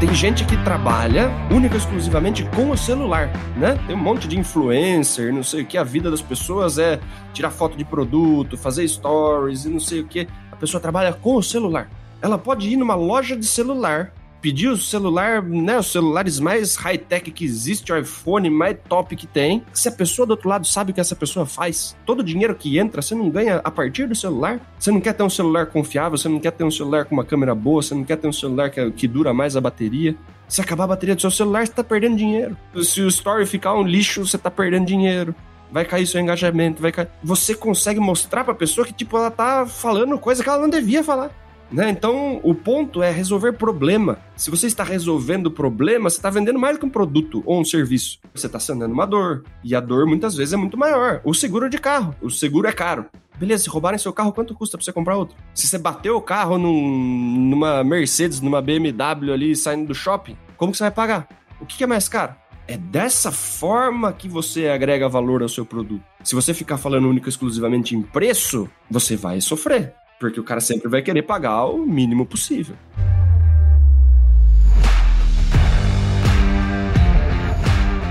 Tem gente que trabalha única e exclusivamente com o celular, né? Tem um monte de influencer, não sei o que, a vida das pessoas é tirar foto de produto, fazer stories e não sei o que. A pessoa trabalha com o celular. Ela pode ir numa loja de celular pedir o celular, né, os celulares mais high-tech que existe, o iPhone mais top que tem. Se a pessoa do outro lado sabe o que essa pessoa faz, todo o dinheiro que entra, você não ganha a partir do celular. Você não quer ter um celular confiável, você não quer ter um celular com uma câmera boa, você não quer ter um celular que, que dura mais a bateria. Se acabar a bateria do seu celular, você tá perdendo dinheiro. Se o story ficar um lixo, você tá perdendo dinheiro vai cair seu engajamento, vai cair. Você consegue mostrar pra pessoa que, tipo, ela tá falando coisa que ela não devia falar. Né? Então, o ponto é resolver problema. Se você está resolvendo problema, você está vendendo mais que um produto ou um serviço. Você está sanando uma dor. E a dor muitas vezes é muito maior. O seguro de carro. O seguro é caro. Beleza, se roubarem seu carro, quanto custa pra você comprar outro? Se você bateu o carro num, numa Mercedes, numa BMW ali saindo do shopping, como que você vai pagar? O que, que é mais caro? É dessa forma que você agrega valor ao seu produto. Se você ficar falando única exclusivamente em preço, você vai sofrer. Porque o cara sempre vai querer pagar o mínimo possível.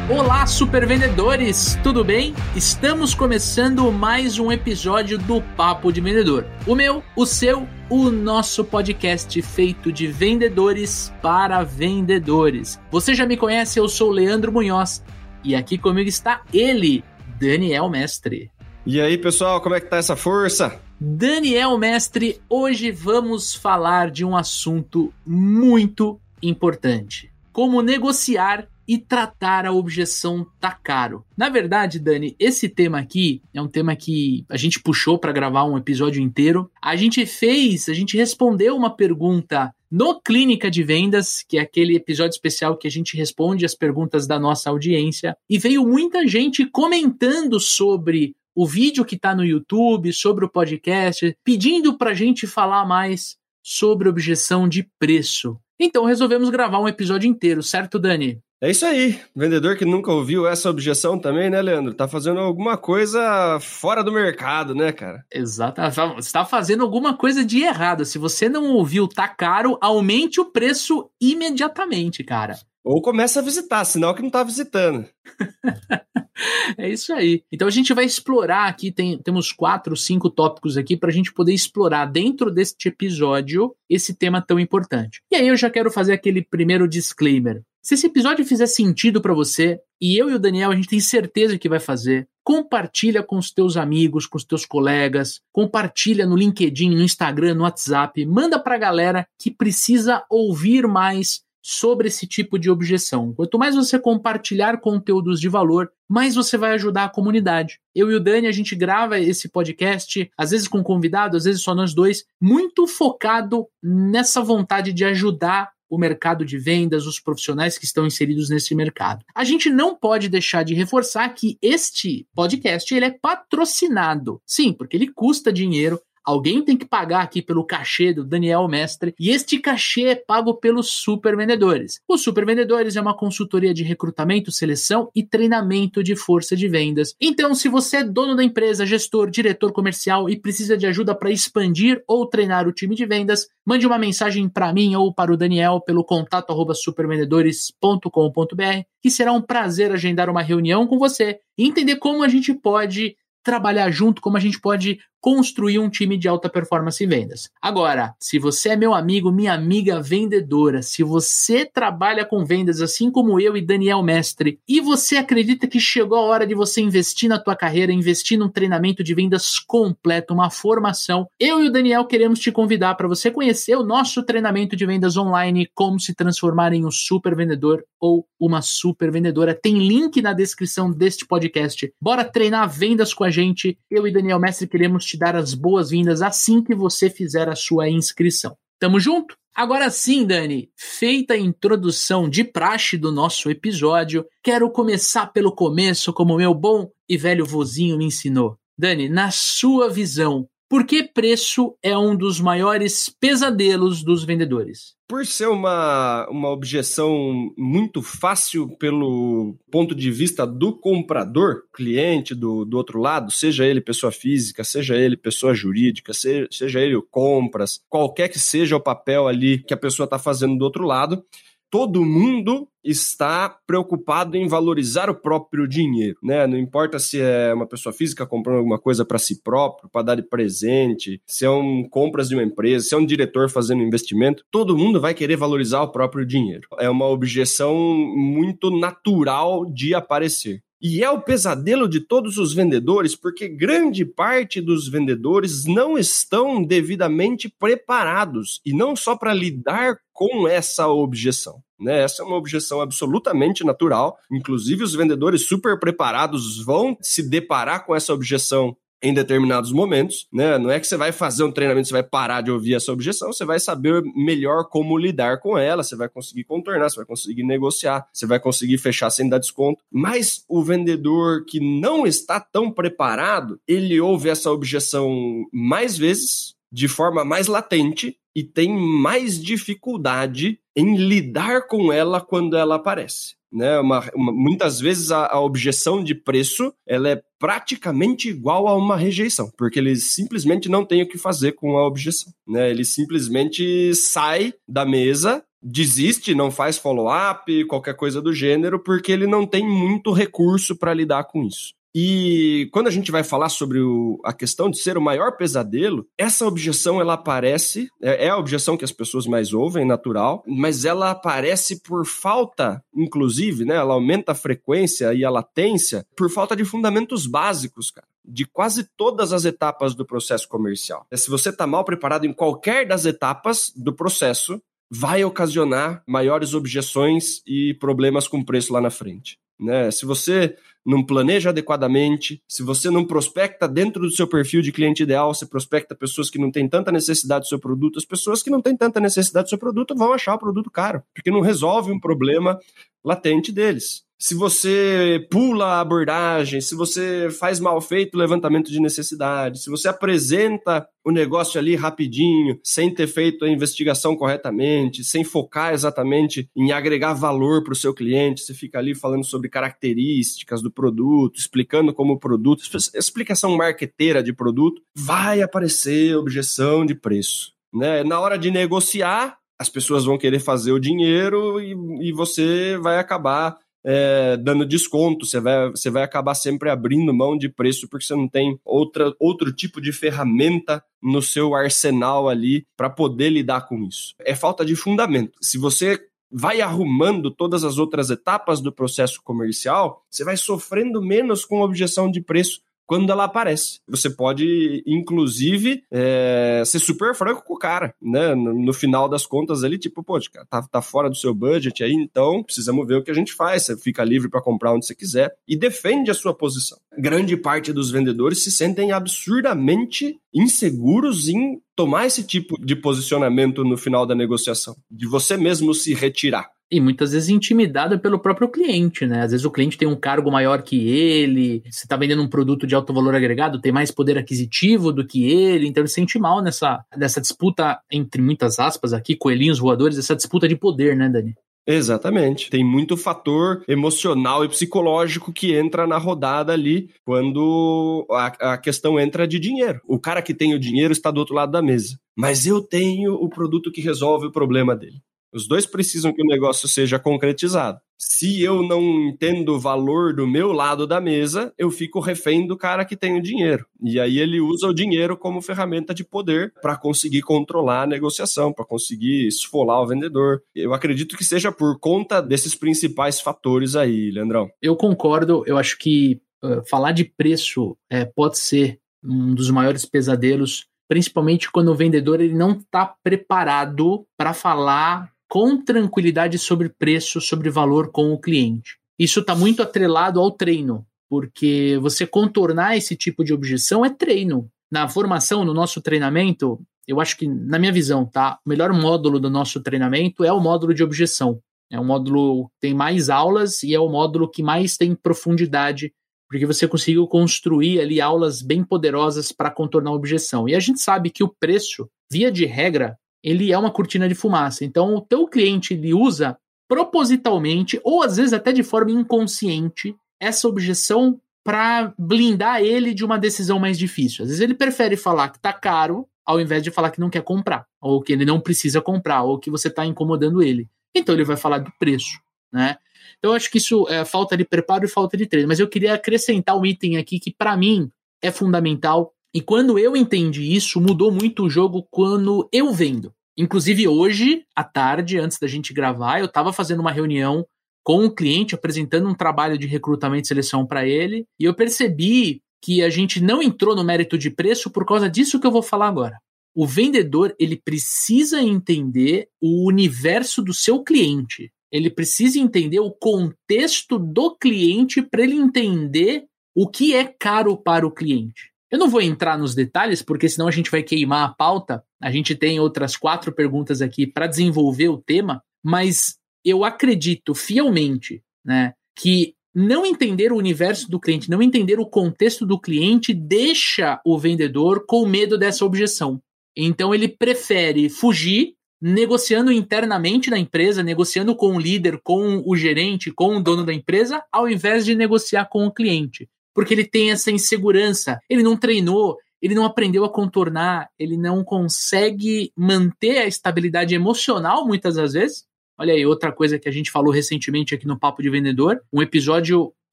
Olá, super vendedores, tudo bem? Estamos começando mais um episódio do Papo de Vendedor. O meu, o seu, o nosso podcast feito de vendedores para vendedores. Você já me conhece, eu sou Leandro Munhoz e aqui comigo está ele, Daniel Mestre. E aí, pessoal, como é que tá essa força? Daniel Mestre, hoje vamos falar de um assunto muito importante: como negociar e tratar a objeção tá caro. Na verdade, Dani, esse tema aqui é um tema que a gente puxou para gravar um episódio inteiro. A gente fez, a gente respondeu uma pergunta no Clínica de Vendas, que é aquele episódio especial que a gente responde as perguntas da nossa audiência, e veio muita gente comentando sobre o vídeo que está no YouTube, sobre o podcast, pedindo para a gente falar mais sobre objeção de preço. Então resolvemos gravar um episódio inteiro, certo, Dani? É isso aí. Vendedor que nunca ouviu essa objeção também, né, Leandro? Tá fazendo alguma coisa fora do mercado, né, cara? Exato. Você está fazendo alguma coisa de errado. Se você não ouviu, tá caro, aumente o preço imediatamente, cara. Ou começa a visitar, sinal que não tá visitando. é isso aí. Então a gente vai explorar aqui, tem, temos quatro, cinco tópicos aqui para a gente poder explorar dentro deste episódio esse tema tão importante. E aí eu já quero fazer aquele primeiro disclaimer. Se esse episódio fizer sentido para você, e eu e o Daniel a gente tem certeza que vai fazer, compartilha com os teus amigos, com os teus colegas, compartilha no LinkedIn, no Instagram, no WhatsApp, manda para a galera que precisa ouvir mais sobre esse tipo de objeção. Quanto mais você compartilhar conteúdos de valor, mais você vai ajudar a comunidade. Eu e o Dani, a gente grava esse podcast, às vezes com convidado, às vezes só nós dois, muito focado nessa vontade de ajudar o mercado de vendas, os profissionais que estão inseridos nesse mercado. A gente não pode deixar de reforçar que este podcast ele é patrocinado. Sim, porque ele custa dinheiro, Alguém tem que pagar aqui pelo cachê do Daniel Mestre e este cachê é pago pelos super vendedores. Os super vendedores é uma consultoria de recrutamento, seleção e treinamento de força de vendas. Então, se você é dono da empresa, gestor, diretor comercial e precisa de ajuda para expandir ou treinar o time de vendas, mande uma mensagem para mim ou para o Daniel pelo contato supervendedores.com.br, que será um prazer agendar uma reunião com você e entender como a gente pode trabalhar junto, como a gente pode construir um time de alta performance em vendas. Agora, se você é meu amigo, minha amiga vendedora, se você trabalha com vendas assim como eu e Daniel Mestre, e você acredita que chegou a hora de você investir na tua carreira, investir num treinamento de vendas completo, uma formação, eu e o Daniel queremos te convidar para você conhecer o nosso treinamento de vendas online, como se transformar em um super vendedor ou uma super vendedora. Tem link na descrição deste podcast. Bora treinar vendas com a gente. Eu e Daniel Mestre queremos te dar as boas-vindas assim que você fizer a sua inscrição. Tamo junto? Agora sim, Dani, feita a introdução de praxe do nosso episódio, quero começar pelo começo, como meu bom e velho vozinho me ensinou. Dani, na sua visão, por que preço é um dos maiores pesadelos dos vendedores? Por ser uma, uma objeção muito fácil pelo ponto de vista do comprador, cliente do, do outro lado, seja ele pessoa física, seja ele pessoa jurídica, seja, seja ele compras, qualquer que seja o papel ali que a pessoa está fazendo do outro lado, todo mundo está preocupado em valorizar o próprio dinheiro, né? Não importa se é uma pessoa física comprando alguma coisa para si próprio, para dar de presente, se é um compras de uma empresa, se é um diretor fazendo investimento, todo mundo vai querer valorizar o próprio dinheiro. É uma objeção muito natural de aparecer. E é o pesadelo de todos os vendedores, porque grande parte dos vendedores não estão devidamente preparados, e não só para lidar com essa objeção. Né? Essa é uma objeção absolutamente natural. Inclusive, os vendedores super preparados vão se deparar com essa objeção em determinados momentos, né? Não é que você vai fazer um treinamento, você vai parar de ouvir essa objeção, você vai saber melhor como lidar com ela, você vai conseguir contornar, você vai conseguir negociar, você vai conseguir fechar sem dar desconto. Mas o vendedor que não está tão preparado, ele ouve essa objeção mais vezes, de forma mais latente e tem mais dificuldade em lidar com ela quando ela aparece né? Uma, uma, muitas vezes a, a, objeção de preço ela é praticamente igual a uma rejeição, porque ele simplesmente não tem o que fazer com a objeção, né? Ele simplesmente sai da mesa desiste, não faz follow-up, qualquer coisa do gênero, porque ele não tem muito recurso para lidar com isso. E quando a gente vai falar sobre o, a questão de ser o maior pesadelo, essa objeção ela aparece, é, é, a objeção que as pessoas mais ouvem, natural, mas ela aparece por falta, inclusive, né? Ela aumenta a frequência e a latência por falta de fundamentos básicos, cara de quase todas as etapas do processo comercial. Se você está mal preparado em qualquer das etapas do processo, vai ocasionar maiores objeções e problemas com preço lá na frente. Né? Se você não planeja adequadamente, se você não prospecta dentro do seu perfil de cliente ideal, você prospecta pessoas que não têm tanta necessidade do seu produto, as pessoas que não têm tanta necessidade do seu produto vão achar o produto caro, porque não resolve um problema latente deles. Se você pula a abordagem, se você faz mal feito o levantamento de necessidade, se você apresenta o negócio ali rapidinho, sem ter feito a investigação corretamente, sem focar exatamente em agregar valor para o seu cliente, você fica ali falando sobre características do produto, explicando como o produto, explicação marqueteira de produto, vai aparecer objeção de preço. Né? Na hora de negociar, as pessoas vão querer fazer o dinheiro e, e você vai acabar é, dando desconto, você vai, você vai acabar sempre abrindo mão de preço porque você não tem outra, outro tipo de ferramenta no seu arsenal ali para poder lidar com isso. É falta de fundamento. Se você vai arrumando todas as outras etapas do processo comercial, você vai sofrendo menos com objeção de preço quando ela aparece. Você pode, inclusive, é, ser super franco com o cara, né? No, no, final das contas ali, tipo, pô, cara, tá, tá fora do seu budget aí, então precisamos ver o que a gente faz. Você fica livre para comprar onde você quiser e defende a sua posição. Grande parte dos vendedores se sentem absurdamente inseguros em tomar esse tipo de posicionamento no final da negociação, de você mesmo se retirar e muitas vezes intimidada pelo próprio cliente, né? Às vezes o cliente tem um cargo maior que ele, você está vendendo um produto de alto valor agregado, tem mais poder aquisitivo do que ele, então ele se sente mal nessa, nessa disputa, entre muitas aspas aqui, coelhinhos voadores, essa disputa de poder, né, Dani? Exatamente. Tem muito fator emocional e psicológico que entra na rodada ali quando a, a, questão entra de dinheiro. O cara que tem o dinheiro está do outro lado da mesa. Mas eu tenho o produto que resolve o problema dele. Os dois precisam que o negócio seja concretizado. Se eu não entendo o valor do meu lado da mesa, eu fico refém do cara que tem o dinheiro. E aí ele usa o dinheiro como ferramenta de poder para conseguir controlar a negociação, para conseguir esfolar o vendedor. Eu acredito que seja por conta desses principais fatores aí, Leandrão. Eu concordo, eu acho que uh, falar de preço é, pode ser um dos maiores pesadelos principalmente quando o vendedor ele não está preparado para falar com tranquilidade sobre preço, sobre valor com o cliente. Isso está muito atrelado ao treino, porque você contornar esse tipo de objeção é treino. Na formação, no nosso treinamento, eu acho que, na minha visão, tá? O melhor módulo do nosso treinamento é o módulo de objeção. É um módulo que tem mais aulas e é o módulo que mais tem profundidade, porque você conseguiu construir ali aulas bem poderosas para contornar a objeção. E a gente sabe que o preço, via de regra, ele é uma cortina de fumaça. Então, o teu cliente ele usa propositalmente ou às vezes até de forma inconsciente essa objeção para blindar ele de uma decisão mais difícil. Às vezes ele prefere falar que tá caro ao invés de falar que não quer comprar, ou que ele não precisa comprar, ou que você está incomodando ele. então ele vai falar do preço, né? Então eu acho que isso é falta de preparo e falta de treino. Mas eu queria acrescentar um item aqui que para mim é fundamental. E quando eu entendi isso, mudou muito o jogo quando eu vendo. Inclusive hoje, à tarde, antes da gente gravar, eu estava fazendo uma reunião com um cliente, apresentando um trabalho de recrutamento e seleção para ele, e eu percebi que a gente não entrou no mérito de preço por causa disso que eu vou falar agora. O vendedor, ele precisa entender o universo do seu cliente. Ele precisa entender o contexto do cliente para ele entender o que é caro para o cliente. Eu não vou entrar nos detalhes, porque senão a gente vai queimar a pauta. A gente tem outras quatro perguntas aqui para desenvolver o tema, mas eu acredito fielmente né, que não entender o universo do cliente, não entender o contexto do cliente, deixa o vendedor com medo dessa objeção. Então ele prefere fugir, negociando internamente na empresa, negociando com o líder, com o gerente, com o dono da empresa, ao invés de negociar com o cliente. Porque ele tem essa insegurança, ele não treinou, ele não aprendeu a contornar, ele não consegue manter a estabilidade emocional muitas das vezes. Olha aí, outra coisa que a gente falou recentemente aqui no Papo de Vendedor, um episódio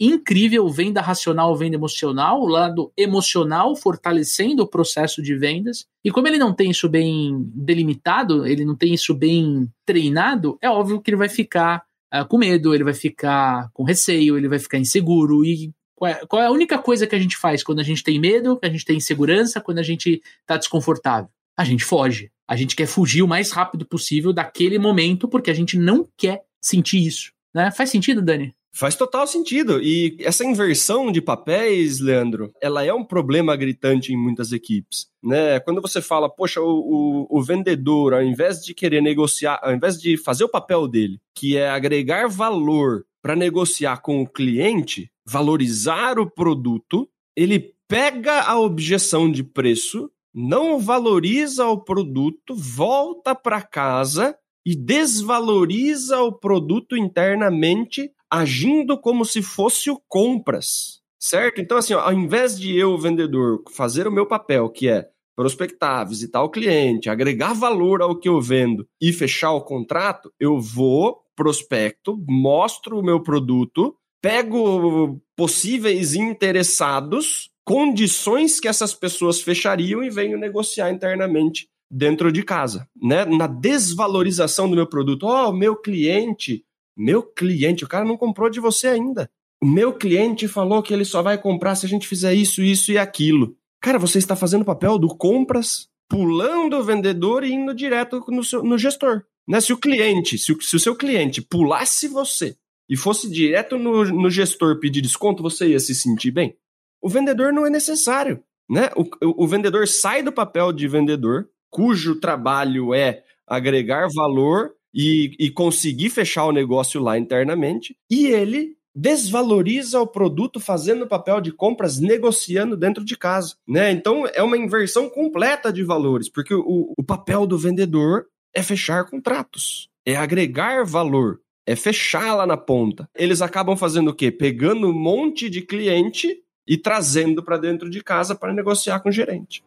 incrível, venda racional, venda emocional, o lado emocional fortalecendo o processo de vendas. E como ele não tem isso bem delimitado, ele não tem isso bem treinado, é óbvio que ele vai ficar uh, com medo, ele vai ficar com receio, ele vai ficar inseguro. E qual é, qual é a única coisa que a gente faz quando a gente tem medo, que a gente tem insegurança, quando a gente está desconfortável? A gente foge. A gente quer fugir o mais rápido possível daquele momento, porque a gente não quer sentir isso. Né? Faz sentido, Dani? Faz total sentido. E essa inversão de papéis, Leandro, ela é um problema gritante em muitas equipes. Né? Quando você fala, poxa, o, o, o vendedor, ao invés de querer negociar, ao invés de fazer o papel dele, que é agregar valor para negociar com o cliente, valorizar o produto, ele pega a objeção de preço, não valoriza o produto, volta para casa e desvaloriza o produto internamente agindo como se fosse o compras, certo? Então, assim, ó, ao invés de eu, vendedor, fazer o meu papel, que é prospectar, visitar o cliente, agregar valor ao que eu vendo e fechar o contrato, eu vou, prospecto, mostro o meu produto, pego possíveis interessados, condições que essas pessoas fechariam e venho negociar internamente dentro de casa, né? Na desvalorização do meu produto. Ó, oh, meu cliente meu cliente, o cara não comprou de você ainda. O meu cliente falou que ele só vai comprar se a gente fizer isso, isso e aquilo. Cara, você está fazendo o papel do compras, pulando o vendedor e indo direto no, seu, no gestor. Né? Se o cliente, se o, se o seu cliente pulasse você e fosse direto no, no gestor pedir desconto, você ia se sentir bem? O vendedor não é necessário. Né? O, o, vendedor sai do papel de vendedor, cujo trabalho é agregar valor e, e conseguir fechar o negócio lá internamente, e ele desvaloriza o produto fazendo papel de compras, negociando dentro de casa, né? Então é uma inversão completa de valores, porque o, o papel do vendedor é fechar contratos, é agregar valor, é fechar lá na ponta. Eles acabam fazendo o quê? Pegando um monte de cliente e trazendo para dentro de casa para negociar com o gerente.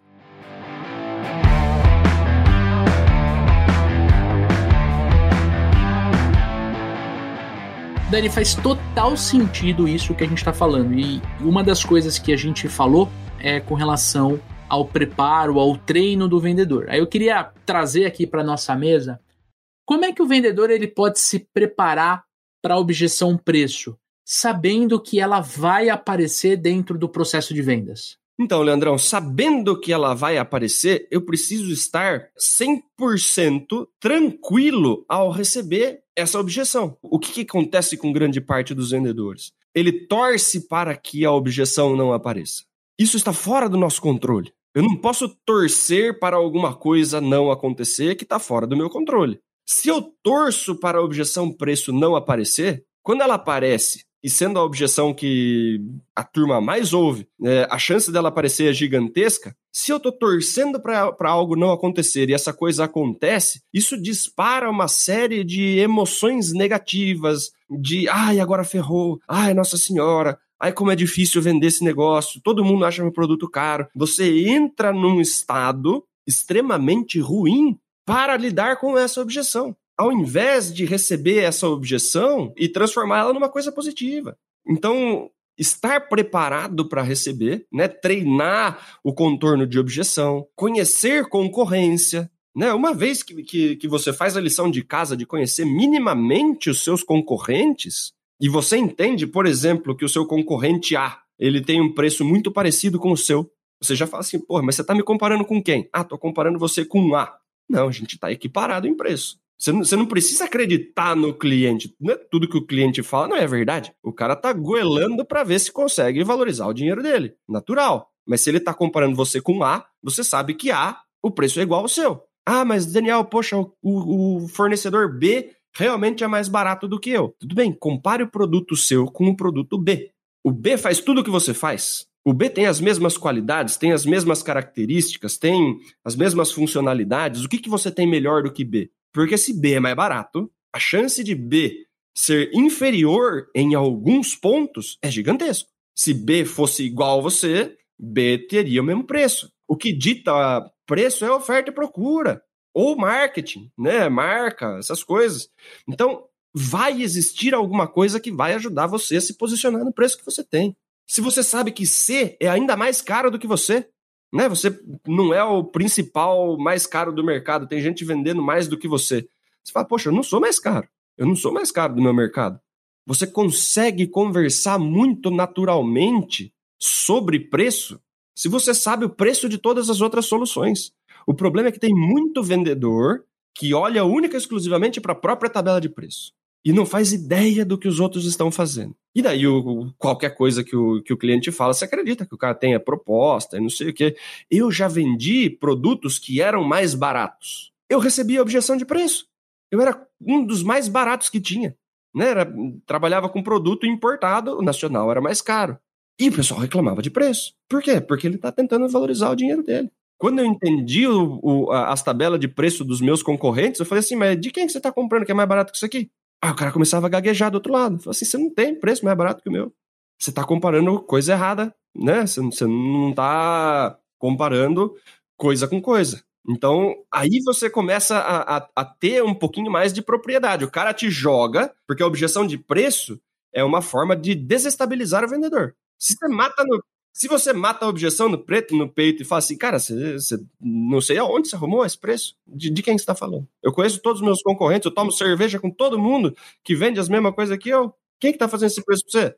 Dani, faz total sentido isso que a gente está falando. E uma das coisas que a gente falou é com relação ao preparo, ao treino do vendedor. Aí eu queria trazer aqui para nossa mesa como é que o vendedor ele pode se preparar para a objeção preço, sabendo que ela vai aparecer dentro do processo de vendas. Então, Leandrão, sabendo que ela vai aparecer, eu preciso estar 100% tranquilo ao receber essa objeção. O que, que, acontece com grande parte dos vendedores? Ele torce para que a objeção não apareça. Isso está fora do nosso controle. Eu não posso torcer para alguma coisa não acontecer que está fora do meu controle. Se eu torço para a objeção preço não aparecer, quando ela aparece e sendo a objeção que a turma mais ouve, é, a chance dela aparecer é gigantesca. Se eu tô torcendo para algo não acontecer e essa coisa acontece, isso dispara uma série de emoções negativas, de ai, agora ferrou, ai, Nossa Senhora, ai, como é difícil vender esse negócio, todo mundo acha meu produto caro. Você entra num estado extremamente ruim para lidar com essa objeção. ao invés de receber essa objeção e transformar ela numa coisa positiva. Então, estar preparado para receber, né? treinar o contorno de objeção, conhecer concorrência. Né? Uma vez que, que, que você faz a lição de casa de conhecer minimamente os seus concorrentes, e você entende, por exemplo, que o seu concorrente A ele tem um preço muito parecido com o seu, você já fala assim, pô, mas você está me comparando com quem? Ah, estou comparando você com A. Não, a gente está equiparado em preço. Você não, você não, precisa acreditar no cliente. Não é tudo que o cliente fala, não é verdade. O cara tá goelando para ver se consegue valorizar o dinheiro dele. Natural. Mas se ele tá comparando você com A, você sabe que A, o preço é igual ao seu. Ah, mas Daniel, poxa, o, o fornecedor B realmente é mais barato do que eu. Tudo bem, compare o produto seu com o produto B. O B faz tudo o que você faz. O B tem as mesmas qualidades, tem as mesmas características, tem as mesmas funcionalidades. O que, que você tem melhor do que B? Porque se B é mais barato, a chance de B ser inferior em alguns pontos é gigantesco. Se B fosse igual a você, B teria o mesmo preço. O que dita preço é oferta e procura, ou marketing, né? Marca, essas coisas. Então, vai existir alguma coisa que vai ajudar você a se posicionar no preço que você tem. Se você sabe que C é ainda mais caro do que você, né? Você não é o principal mais caro do mercado, tem gente vendendo mais do que você. Você fala, poxa, eu não sou mais caro. Eu não sou mais caro do meu mercado. Você consegue conversar muito naturalmente sobre preço se você sabe o preço de todas as outras soluções. O problema é que tem muito vendedor que olha única e exclusivamente para a própria tabela de preço e não faz ideia do que os outros estão fazendo. E daí, o, qualquer coisa que o, que o cliente fala, você acredita que o cara tem a proposta e não sei o quê. Eu já vendi produtos que eram mais baratos. Eu recebi a objeção de preço. Eu era um dos mais baratos que tinha. Né? Era, trabalhava com produto importado, o nacional era mais caro. E o pessoal reclamava de preço. Por quê? Porque ele está tentando valorizar o dinheiro dele. Quando eu entendi o, o, as tabelas de preço dos meus concorrentes, eu falei assim, mas de quem que você está comprando que é mais barato que isso aqui? Aí o cara começava a gaguejar do outro lado. Falei assim: você não tem preço mais barato que o meu. Você está comparando coisa errada, né? Você, você não está comparando coisa com coisa. Então, aí você começa a, a, a, ter um pouquinho mais de propriedade. O cara te joga, porque a objeção de preço é uma forma de desestabilizar o vendedor. Se você mata no, se você mata a objeção no preto, no peito e fala assim, cara, você, não sei aonde você arrumou esse preço, de, de quem você está falando? Eu conheço todos os meus concorrentes, eu tomo cerveja com todo mundo que vende as mesmas coisas que eu. Quem que tá fazendo esse preço pra você?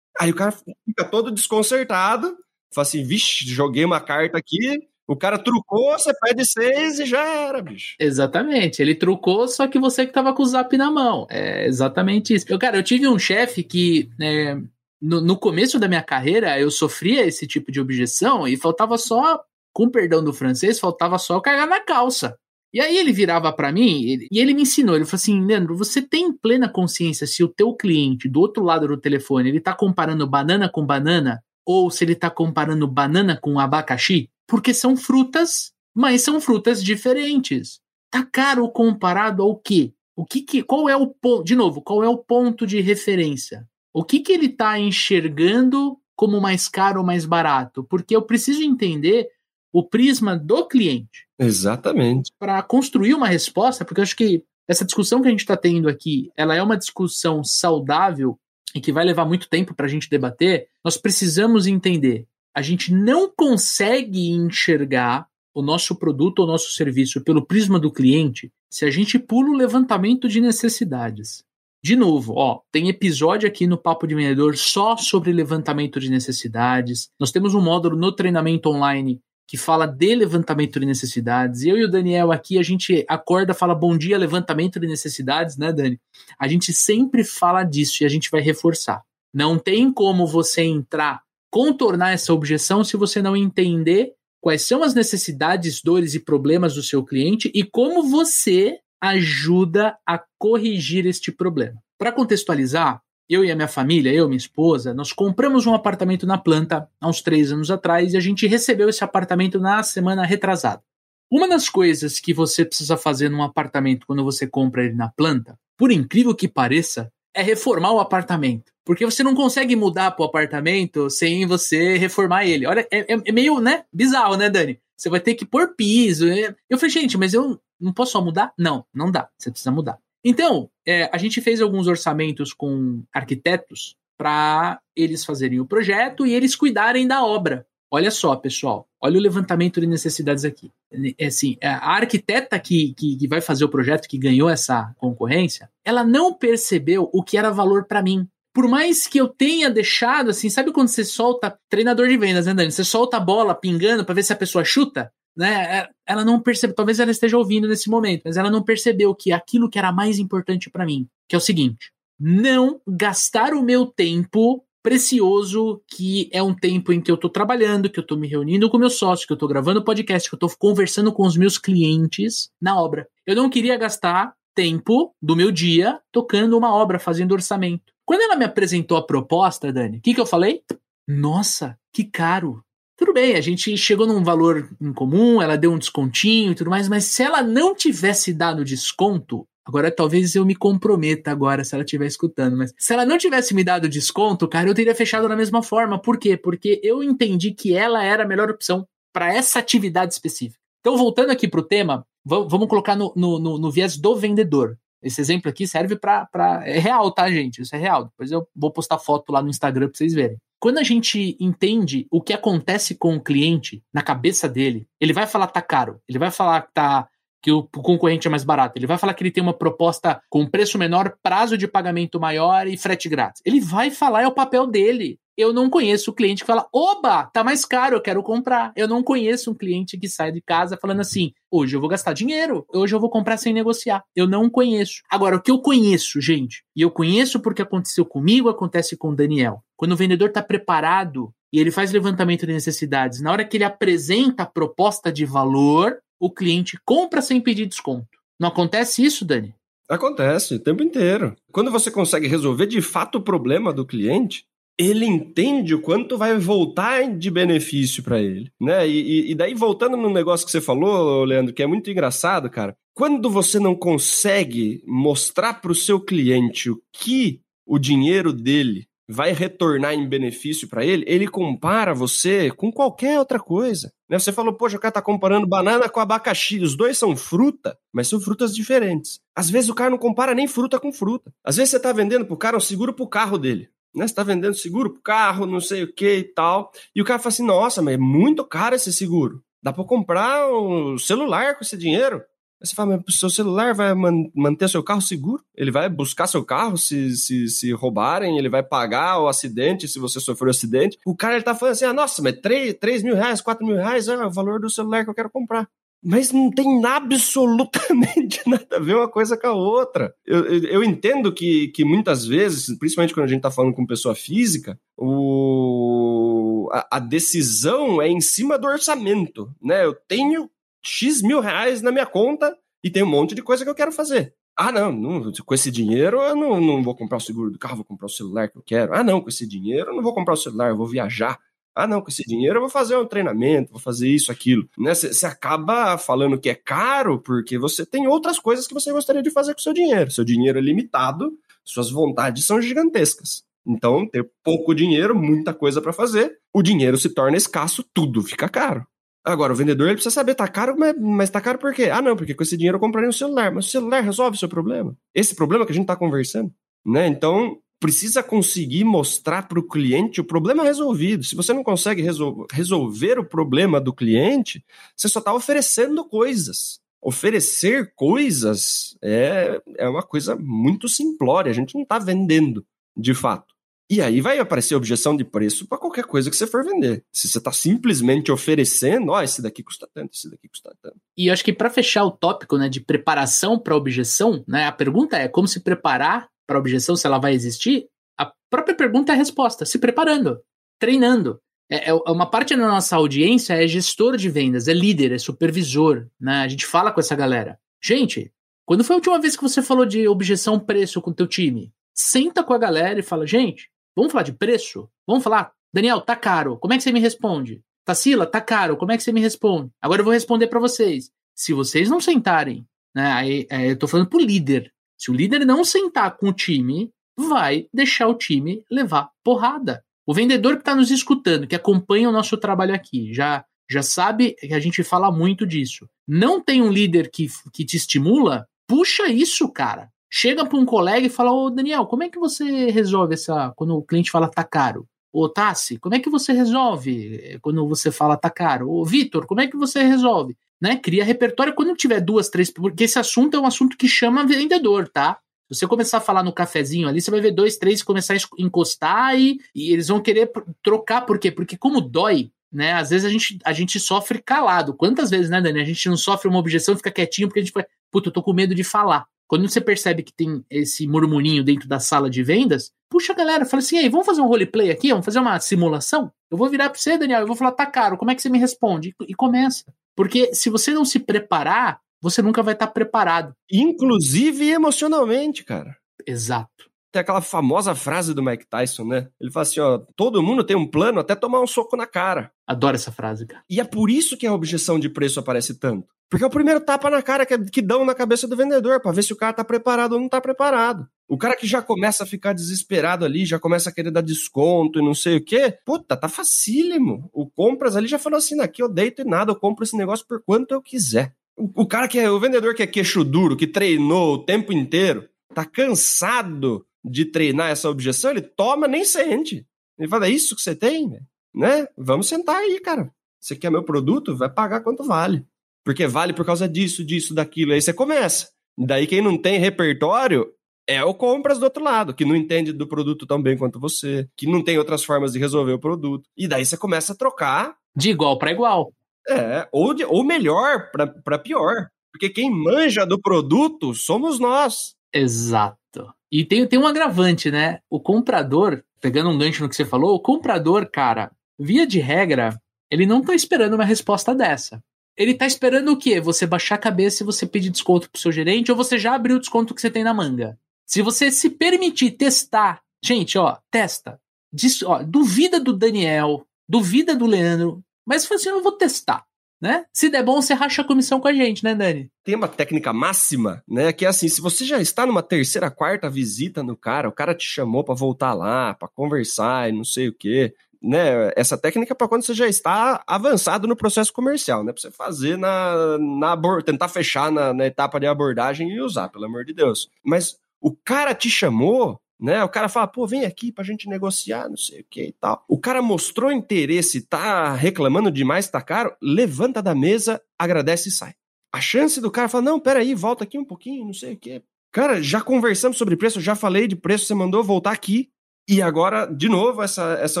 Aí o cara fica todo desconcertado, fala assim, vixe, joguei uma carta aqui, o cara trucou, você pede seis e já era, bicho. Exatamente. Ele trucou, só que você que tava com o zap na mão. É exatamente isso. Eu, cara, eu tive um chefe que é, no, no começo da minha carreira, eu sofria esse tipo de objeção e faltava só, com perdão do francês, faltava só cagar na calça. E aí ele virava para mim ele, e ele me ensinou, ele falou assim, Leandro, você tem plena consciência se o teu cliente do outro lado do telefone, ele tá comparando banana com banana ou se ele tá comparando banana com abacaxi? Porque são frutas, mas são frutas diferentes. Tá caro comparado ao quê? O que, que qual é o ponto, de novo, qual é o ponto de referência? O que, que ele está enxergando como mais caro ou mais barato? Porque eu preciso entender o prisma do cliente. Exatamente. Para construir uma resposta, porque eu acho que essa discussão que a gente está tendo aqui, ela é uma discussão saudável e que vai levar muito tempo para a gente debater. Nós precisamos entender. A gente não consegue enxergar o nosso produto ou nosso serviço pelo prisma do cliente se a gente pula o levantamento de necessidades. De novo, ó, tem episódio aqui no Papo de Vendedor só sobre levantamento de necessidades. Nós temos um módulo no treinamento online que fala de levantamento de necessidades. Eu e o Daniel aqui, a gente acorda, fala bom dia, levantamento de necessidades, né, Dani? A gente sempre fala disso e a gente vai reforçar. Não tem como você entrar, contornar essa objeção se você não entender quais são as necessidades, dores e problemas do seu cliente e como você ajuda a corrigir este problema. Para contextualizar, eu e a minha família, eu e minha esposa, nós compramos um apartamento na planta há uns três anos atrás e a gente recebeu esse apartamento na semana retrasada. Uma das coisas que você precisa fazer num apartamento quando você compra ele na planta, por incrível que pareça, é reformar o apartamento. Porque você não consegue mudar para o apartamento sem você reformar ele. Olha, é, é, é meio né, bizarro, né, Dani? Você vai ter que pôr piso. Eu falei, gente, mas eu não posso só mudar? Não, não dá. Você precisa mudar. Então, é, a gente fez alguns orçamentos com arquitetos para eles fazerem o projeto e eles cuidarem da obra. Olha só, pessoal, olha o levantamento de necessidades aqui. É assim, a arquiteta que, que, que vai fazer o projeto, que ganhou essa concorrência, ela não percebeu o que era valor para mim. Por mais que eu tenha deixado, assim, sabe quando você solta, treinador de vendas, né, Dani? Você solta a bola pingando para ver se a pessoa chuta? Né? É, ela não percebeu, talvez ela esteja ouvindo nesse momento, mas ela não percebeu que aquilo que era mais importante para mim, que é o seguinte: não gastar o meu tempo precioso, que é um tempo em que eu estou trabalhando, que eu estou me reunindo com meus sócios, que eu estou gravando podcast, que eu estou conversando com os meus clientes na obra. Eu não queria gastar tempo do meu dia tocando uma obra, fazendo orçamento. Quando ela me apresentou a proposta, Dani, o que, que eu falei? Nossa, que caro. Tudo bem, a gente chegou num valor em comum, ela deu um descontinho e tudo mais, mas se ela não tivesse dado desconto, Agora, talvez eu me comprometa agora se ela estiver escutando, mas se ela não tivesse me dado desconto, cara, eu teria fechado da mesma forma. Por quê? Porque eu entendi que ela era a melhor opção para essa atividade específica. Então, voltando aqui para o tema, vamos colocar no, no, no, no, viés do vendedor. Esse exemplo aqui serve para. É real, tá, gente? Isso é real. Depois eu vou postar foto lá no Instagram para vocês verem. Quando a gente entende o que acontece com o cliente na cabeça dele, ele vai falar que tá caro, ele vai falar que tá que o concorrente é mais barato. Ele vai falar que ele tem uma proposta com preço menor, prazo de pagamento maior e frete grátis. Ele vai falar, é o papel dele. Eu não conheço o cliente que fala, oba, tá mais caro, eu quero comprar. Eu não conheço um cliente que sai de casa falando assim, hoje eu vou gastar dinheiro, hoje eu vou comprar sem negociar. Eu não conheço. Agora, o que eu conheço, gente, e eu conheço porque aconteceu comigo, acontece com o Daniel. Quando o vendedor está preparado e ele faz levantamento de necessidades, na hora que ele apresenta a proposta de valor, o cliente compra sem pedir desconto. Não acontece isso, Dani? Acontece o tempo inteiro. Quando você consegue resolver de fato o problema do cliente, ele entende o quanto vai voltar de benefício para ele, né? E, e, daí voltando no negócio que você falou, Leandro, que é muito engraçado, cara. Quando você não consegue mostrar para o seu cliente o que o dinheiro dele vai retornar em benefício para ele, ele compara você com qualquer outra coisa. Né? Você falou, poxa, o cara tá comparando banana com abacaxi. Os dois são fruta, mas são frutas diferentes. Às vezes o cara não compara nem fruta com fruta. Às vezes você tá vendendo pro cara um seguro pro carro dele. Né? Você tá vendendo seguro pro carro, não sei o que e tal. E o cara fala assim: nossa, mas é muito caro esse seguro. Dá para comprar um celular com esse dinheiro. Aí você fala, mas o seu celular vai man manter seu carro seguro? Ele vai buscar seu carro se, se, se roubarem? Ele vai pagar o acidente se você sofreu um acidente? O cara ele tá falando assim, ah, nossa, mas 3, 3 mil reais, 4 mil reais é o valor do celular que eu quero comprar. Mas não tem absolutamente nada a ver uma coisa com a outra. Eu, eu, eu entendo que, que muitas vezes, principalmente quando a gente está falando com pessoa física, o, a, a decisão é em cima do orçamento. Né? Eu tenho X mil reais na minha conta e tem um monte de coisa que eu quero fazer. Ah, não, não com esse dinheiro eu não, não vou comprar o seguro do carro, vou comprar o celular que eu quero. Ah, não, com esse dinheiro eu não vou comprar o celular, eu vou viajar. Ah, não, com esse dinheiro eu vou fazer um treinamento, vou fazer isso, aquilo. Você né? acaba falando que é caro porque você tem outras coisas que você gostaria de fazer com o seu dinheiro. Seu dinheiro é limitado, suas vontades são gigantescas. Então, ter pouco dinheiro, muita coisa para fazer, o dinheiro se torna escasso, tudo fica caro. Agora, o vendedor ele precisa saber, tá caro, mas, mas tá caro por quê? Ah, não, porque com esse dinheiro eu compraria um celular. Mas o celular resolve o seu problema. Esse problema que a gente tá conversando, né? Então, precisa conseguir mostrar para o cliente o problema resolvido. Se você não consegue resol resolver o problema do cliente, você só está oferecendo coisas. Oferecer coisas é, é uma coisa muito simplória. A gente não está vendendo, de fato. E aí vai aparecer objeção de preço para qualquer coisa que você for vender. Se você está simplesmente oferecendo, ó, oh, esse daqui custa tanto, esse daqui custa tanto. E acho que para fechar o tópico, né, de preparação para objeção, né, a pergunta é como se preparar para objeção, se ela vai existir. A própria pergunta é a resposta, se preparando, treinando. É, é uma parte da nossa audiência é gestor de vendas, é líder, é supervisor, né? A gente fala com essa galera. Gente, quando foi a última vez que você falou de objeção preço com o teu time? Senta com a galera e fala, gente, Vamos falar de preço? Vamos falar, Daniel, tá caro. Como é que você me responde? Tassila, tá caro. Como é que você me responde? Agora eu vou responder para vocês. Se vocês não sentarem, né, aí, é, eu tô falando pro líder. Se o líder não sentar com o time, vai deixar o time levar porrada. O vendedor que está nos escutando, que acompanha o nosso trabalho aqui, já já sabe que a gente fala muito disso. Não tem um líder que, que te estimula? Puxa isso, cara. chega para um colega e fala: Ô Daniel, como é que você resolve essa. Quando o cliente fala tá caro? Ô Tassi, como é que você resolve eh, quando você fala tá caro? Ô Vitor, como é que você resolve? Né? Cria repertório quando tiver duas, três, porque esse assunto é um assunto que chama vendedor, tá? Se você começar a falar no cafezinho ali, você vai ver dois, três começar a encostar e, e eles vão querer trocar, por quê? Porque como dói, né? Às vezes a gente, a gente sofre calado. Quantas vezes, né, Dani? A gente não sofre uma objeção, fica quietinho porque a gente vai, puta, eu tô com medo de falar. Quando você percebe que tem esse murmurinho dentro da sala de vendas, puxa a galera, fala assim: aí, vamos fazer um roleplay aqui? Vamos fazer uma simulação? Eu vou virar para você, Daniel, eu vou falar: tá caro, como é que você me responde? E, começa. Porque se você não se preparar, você nunca vai estar preparado. Inclusive emocionalmente, cara. Exato. Tem aquela famosa frase do Mike Tyson, né? Ele fala assim: ó, todo mundo tem um plano até tomar um soco na cara. Adoro essa frase, cara. E é por isso que a objeção de preço aparece tanto. Porque é o primeiro tapa na cara que, que dão na cabeça do vendedor, para ver se o cara tá preparado ou não tá preparado. O cara que já começa a ficar desesperado ali, já começa a querer dar desconto e não sei o quê, puta, tá facílimo. O compras ali já falou assim: aqui eu deito e nada, eu compro esse negócio por quanto eu quiser. O, o cara que é, o vendedor que é queixo duro, que treinou o tempo inteiro, tá cansado de treinar essa objeção, ele toma, nem sente. Ele fala: é isso que você tem? Né? Vamos sentar aí, cara. Você quer meu produto? Vai pagar quanto vale porque vale por causa disso, disso, daquilo. Aí você começa. Daí quem não tem repertório é o compras do outro lado, que não entende do produto tão bem quanto você, que não tem outras formas de resolver o produto. E daí você começa a trocar. De igual para igual. É, ou, de, ou melhor para pior. Porque quem manja do produto somos nós. Exato. E tem, tem um agravante, né? O comprador, pegando um gancho no que você falou, o comprador, cara, via de regra, ele não tá esperando uma resposta dessa. Ele tá esperando o quê? Você baixar a cabeça e você pedir desconto pro seu gerente ou você já abriu o desconto que você tem na manga? Se você se permitir testar, gente, ó, testa. Diz, ó, duvida do Daniel, duvida do Leandro, mas assim, eu vou testar. Né? Se der bom, você racha a comissão com a gente, né, Dani? Tem uma técnica máxima, né? Que é assim: se você já está numa terceira, quarta visita no cara, o cara te chamou para voltar lá, para conversar e não sei o quê né, essa técnica é para quando você já está avançado no processo comercial, né? Para você fazer na, na tentar fechar na, na, etapa de abordagem e usar, pelo amor de Deus. Mas o cara te chamou, né? O cara fala, pô, vem aqui pra gente negociar, não sei o que e tal. O cara mostrou interesse, tá reclamando demais, tá caro, levanta da mesa, agradece e sai. A chance do cara falar, não, peraí, volta aqui um pouquinho, não sei o que. Cara, já conversamos sobre preço, já falei de preço, você mandou voltar aqui. E agora, de novo, essa, essa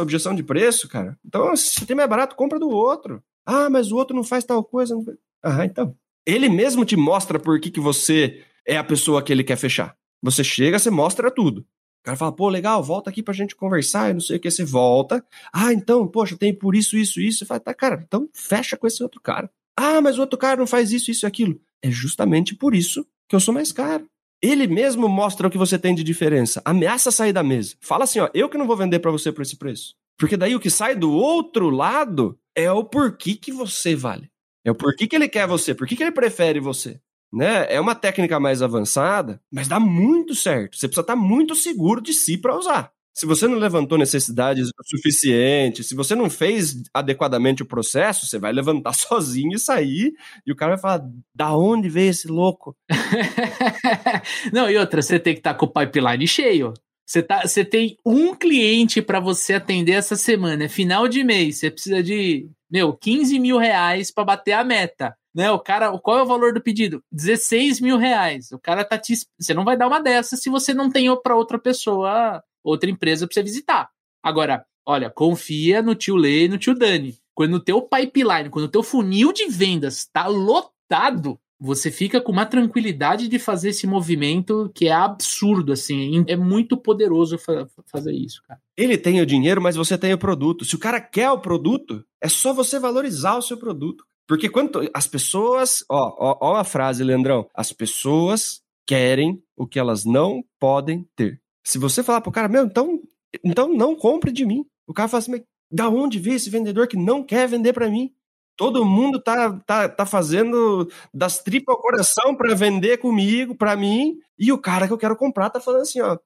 objeção de preço, cara. Então, se tem mais barato, compra do outro. Ah, mas o outro não faz tal coisa. Ah, então. Ele mesmo te mostra por que, que você é a pessoa que ele quer fechar. Você chega, você mostra tudo. O cara fala, pô, legal, volta aqui pra gente conversar e não sei o que. Você volta. Ah, então, poxa, tem por isso, isso, isso. Você fala, tá, cara, então fecha com esse outro cara. Ah, mas o outro cara não faz isso, isso e aquilo. É justamente por isso que eu sou mais caro. Ele mesmo mostra o que você tem de diferença. Ameaça sair da mesa. Fala assim, ó, eu que não vou vender para você por esse preço. Porque daí o que sai do outro lado é o porquê que você vale. É o porquê que ele quer você, porquê que ele prefere você. Né? É uma técnica mais avançada, mas dá muito certo. Você precisa estar muito seguro de si para usar. Se você não levantou necessidades o suficiente, se você não fez adequadamente o processo, você vai levantar sozinho e sair, e o cara vai falar: da onde veio esse louco? não, e outra, você tem que estar com o pipeline cheio. Você, tá, você tem um cliente para você atender essa semana, é final de mês, você precisa de, meu, 15 mil reais para bater a meta. Né, o cara, qual é o valor do pedido? 16 mil reais. O cara tá te. Você não vai dar uma dessa se você não tem para outra pessoa outra empresa para você visitar. Agora, olha, confia no tio Lê e no tio Dani. Quando o teu pipeline, quando o teu funil de vendas está lotado, você fica com uma tranquilidade de fazer esse movimento que é absurdo, assim. É muito poderoso fa fazer isso, cara. Ele tem o dinheiro, mas você tem o produto. Se o cara quer o produto, é só você valorizar o seu produto. Porque quando as pessoas. Ó, ó, ó a frase, Leandrão. As pessoas querem o que elas não podem ter. Se você falar pro cara, meu, então, então não compre de mim. O cara fala assim, da onde veio esse vendedor que não quer vender para mim? Todo mundo tá, tá, tá fazendo das tripas ao coração para vender comigo, para mim, e o cara que eu quero comprar tá falando assim, ó,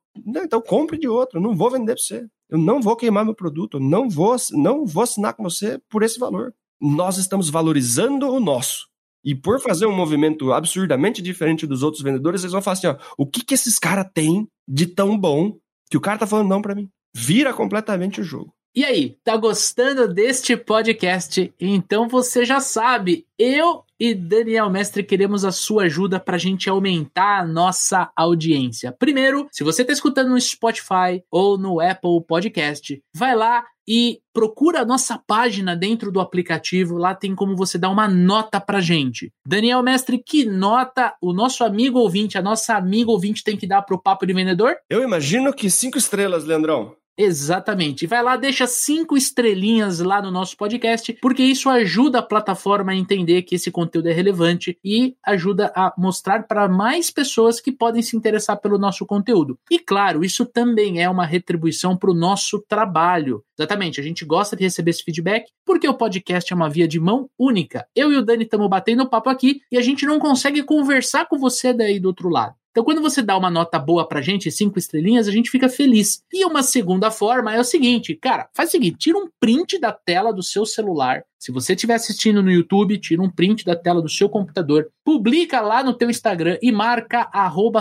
então compre de outro, não vou vender para você. Eu não vou queimar meu produto, eu não vou, não vou assinar com você por esse valor. Nós estamos valorizando o nosso. E por fazer um movimento absurdamente diferente dos outros vendedores, eles vão falar assim: ó, o que, que esses caras têm de tão bom que o cara tá falando não para mim? Vira completamente o jogo. E aí, tá gostando deste podcast? Então você já sabe, eu e Daniel Mestre queremos a sua ajuda para a gente aumentar a nossa audiência. Primeiro, se você está escutando no Spotify ou no Apple Podcast, vai lá e procura a nossa página dentro do aplicativo. Lá tem como você dar uma nota pra gente. Daniel Mestre, que nota o nosso amigo ouvinte, a nossa amiga ouvinte tem que dar pro Papo de Vendedor? Eu imagino que cinco estrelas, Leandrão. Exatamente. Vai lá, deixa cinco estrelinhas lá no nosso podcast, porque isso ajuda a plataforma a entender que esse conteúdo é relevante e ajuda a mostrar para mais pessoas que podem se interessar pelo nosso conteúdo. E claro, isso também é uma retribuição para o nosso trabalho. Exatamente, a gente gosta de receber esse feedback porque o podcast é uma via de mão única. Eu e o Dani estamos batendo papo aqui e a gente não consegue conversar com você daí do outro lado. Então, quando você dá uma nota boa pra gente, cinco estrelinhas, a gente fica feliz. E uma segunda forma é o seguinte, cara, faz o seguinte, tira um print da tela do seu celular. Se você estiver assistindo no YouTube, tira um print da tela do seu computador, publica lá no teu Instagram e marca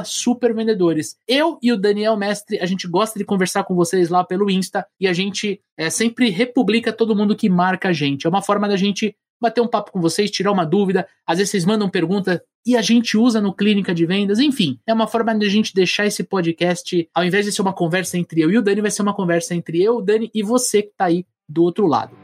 supervendedores. Eu e o Daniel Mestre, a gente gosta de conversar com vocês lá pelo Insta e a gente é, sempre republica todo mundo que marca a gente. É uma forma da gente bater um papo com vocês, tirar uma dúvida. Às vezes vocês mandam pergunta e a gente usa no Clínica de Vendas. Enfim, é uma forma de a gente deixar esse podcast, ao invés de ser uma conversa entre eu e o Dani, vai ser uma conversa entre eu, o Dani e você que está aí do outro lado.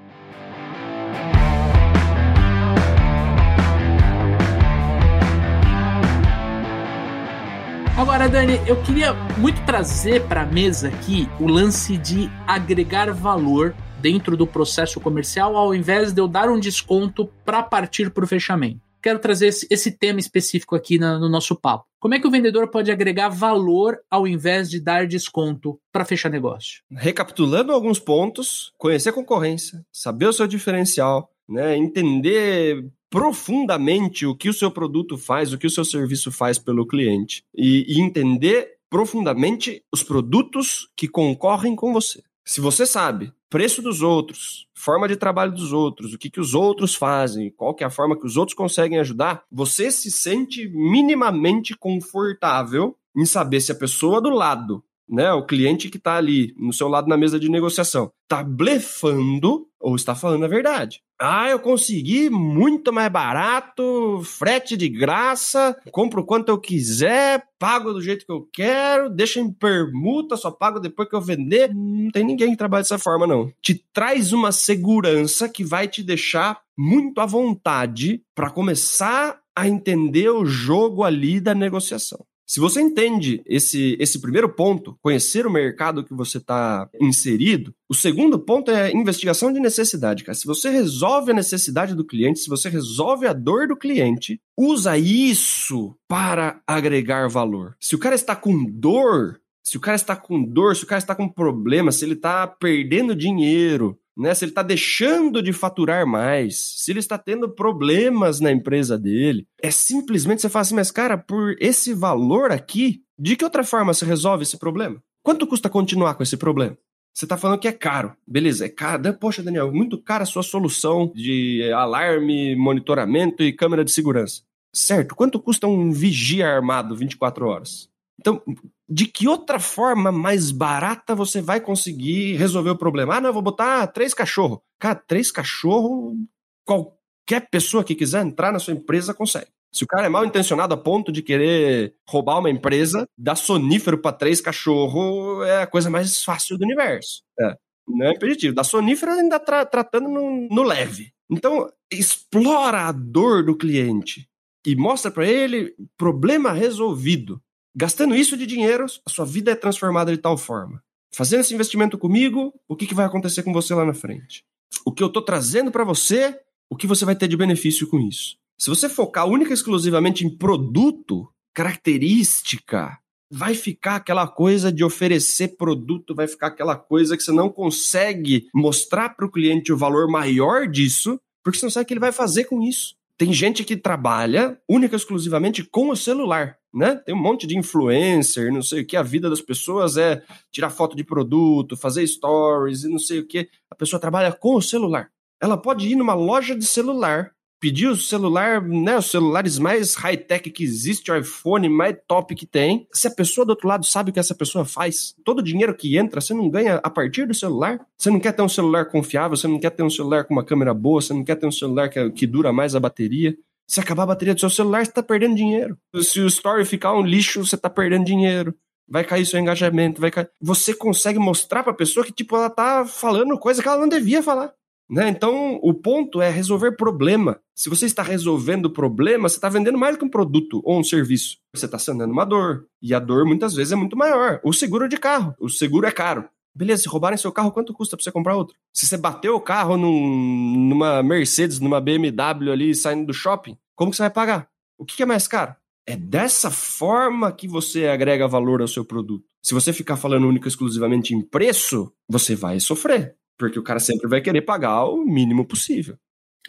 Agora, Dani, eu queria muito trazer para a mesa aqui o lance de agregar valor dentro do processo comercial, ao invés de eu dar um desconto para partir para o fechamento. Quero trazer esse, tema específico aqui no nosso papo. Como é que o vendedor pode agregar valor ao invés de dar desconto para fechar negócio? Recapitulando alguns pontos, conhecer a concorrência, saber o seu diferencial, né, entender profundamente o que o seu produto faz, o que o seu serviço faz pelo cliente e, e entender profundamente os produtos que concorrem com você. Se você sabe preço dos outros, forma de trabalho dos outros, o que, que os outros fazem, qual que é a forma que os outros conseguem ajudar, você se sente minimamente confortável em saber se a pessoa do lado né, o cliente que está ali no seu lado na mesa de negociação, está blefando ou está falando a verdade. Ah, eu consegui muito mais barato, frete de graça, compro quanto eu quiser, pago do jeito que eu quero, deixa em permuta, só pago depois que eu vender. Não tem ninguém que trabalha dessa forma, não. Te traz uma segurança que vai te deixar muito à vontade para começar a entender o jogo ali da negociação. Se você entende esse, esse primeiro ponto, conhecer o mercado que você está inserido, o segundo ponto é investigação de necessidade, cara. Se você resolve a necessidade do cliente, se você resolve a dor do cliente, usa isso para agregar valor. Se o cara está com dor, se o cara está com dor, se o cara está com problema, se ele está perdendo dinheiro, né? Se ele está deixando de faturar mais, se ele está tendo problemas na empresa dele, é simplesmente você fala assim, mas cara, por esse valor aqui, de que outra forma você resolve esse problema? Quanto custa continuar com esse problema? Você está falando que é caro. Beleza, é caro. Poxa, Daniel, muito cara a sua solução de alarme, monitoramento e câmera de segurança. Certo, quanto custa um vigia armado 24 horas? Então, de que outra forma mais barata você vai conseguir resolver o problema? Ah, não, eu vou botar três cachorros. Cara, três cachorros, qualquer pessoa que quiser entrar na sua empresa consegue. Se o cara é mal intencionado a ponto de querer roubar uma empresa, dar sonífero para três cachorros é a coisa mais fácil do universo. É, não é impeditivo. Da sonífero ainda tra tratando no, no leve. Então, explora a dor do cliente e mostra para ele problema resolvido. Gastando isso de dinheiro, a sua vida é transformada de tal forma. Fazendo esse investimento comigo, o que, que vai acontecer com você lá na frente? O que eu estou trazendo para você, o que você vai ter de benefício com isso? Se você focar única e exclusivamente em produto, característica, vai ficar aquela coisa de oferecer produto, vai ficar aquela coisa que você não consegue mostrar para o cliente o valor maior disso, porque você não sabe o que ele vai fazer com isso. Tem gente que trabalha única e exclusivamente com o celular né? Tem um monte de influencer, não sei o que, a vida das pessoas é tirar foto de produto, fazer stories e não sei o que. A pessoa trabalha com o celular. Ela pode ir numa loja de celular pedir o celular, né, os celulares mais high-tech que existe, o iPhone mais top que tem. Se a pessoa do outro lado sabe o que essa pessoa faz, todo o dinheiro que entra, você não ganha a partir do celular. Você não quer ter um celular confiável, você não quer ter um celular com uma câmera boa, você não quer ter um celular que, que dura mais a bateria. Se acabar a bateria do seu celular, você tá perdendo dinheiro. Se o story ficar um lixo, você tá perdendo dinheiro vai cair seu engajamento, vai cair. Você consegue mostrar para a pessoa que tipo ela tá falando coisa que ela não devia falar. Né? Então, o ponto é resolver problema. Se você está resolvendo problema, você está vendendo mais que um produto ou um serviço. Você está sanando uma dor. E a dor muitas vezes é muito maior. O seguro de carro. O seguro é caro. Beleza, se roubarem seu carro, quanto custa para você comprar outro? Se você bateu o carro num, numa Mercedes, numa BMW ali saindo do shopping, como que você vai pagar? O que, que é mais caro? É dessa forma que você agrega valor ao seu produto. Se você ficar falando única e exclusivamente em preço, você vai sofrer. Porque o cara sempre vai querer pagar o mínimo possível.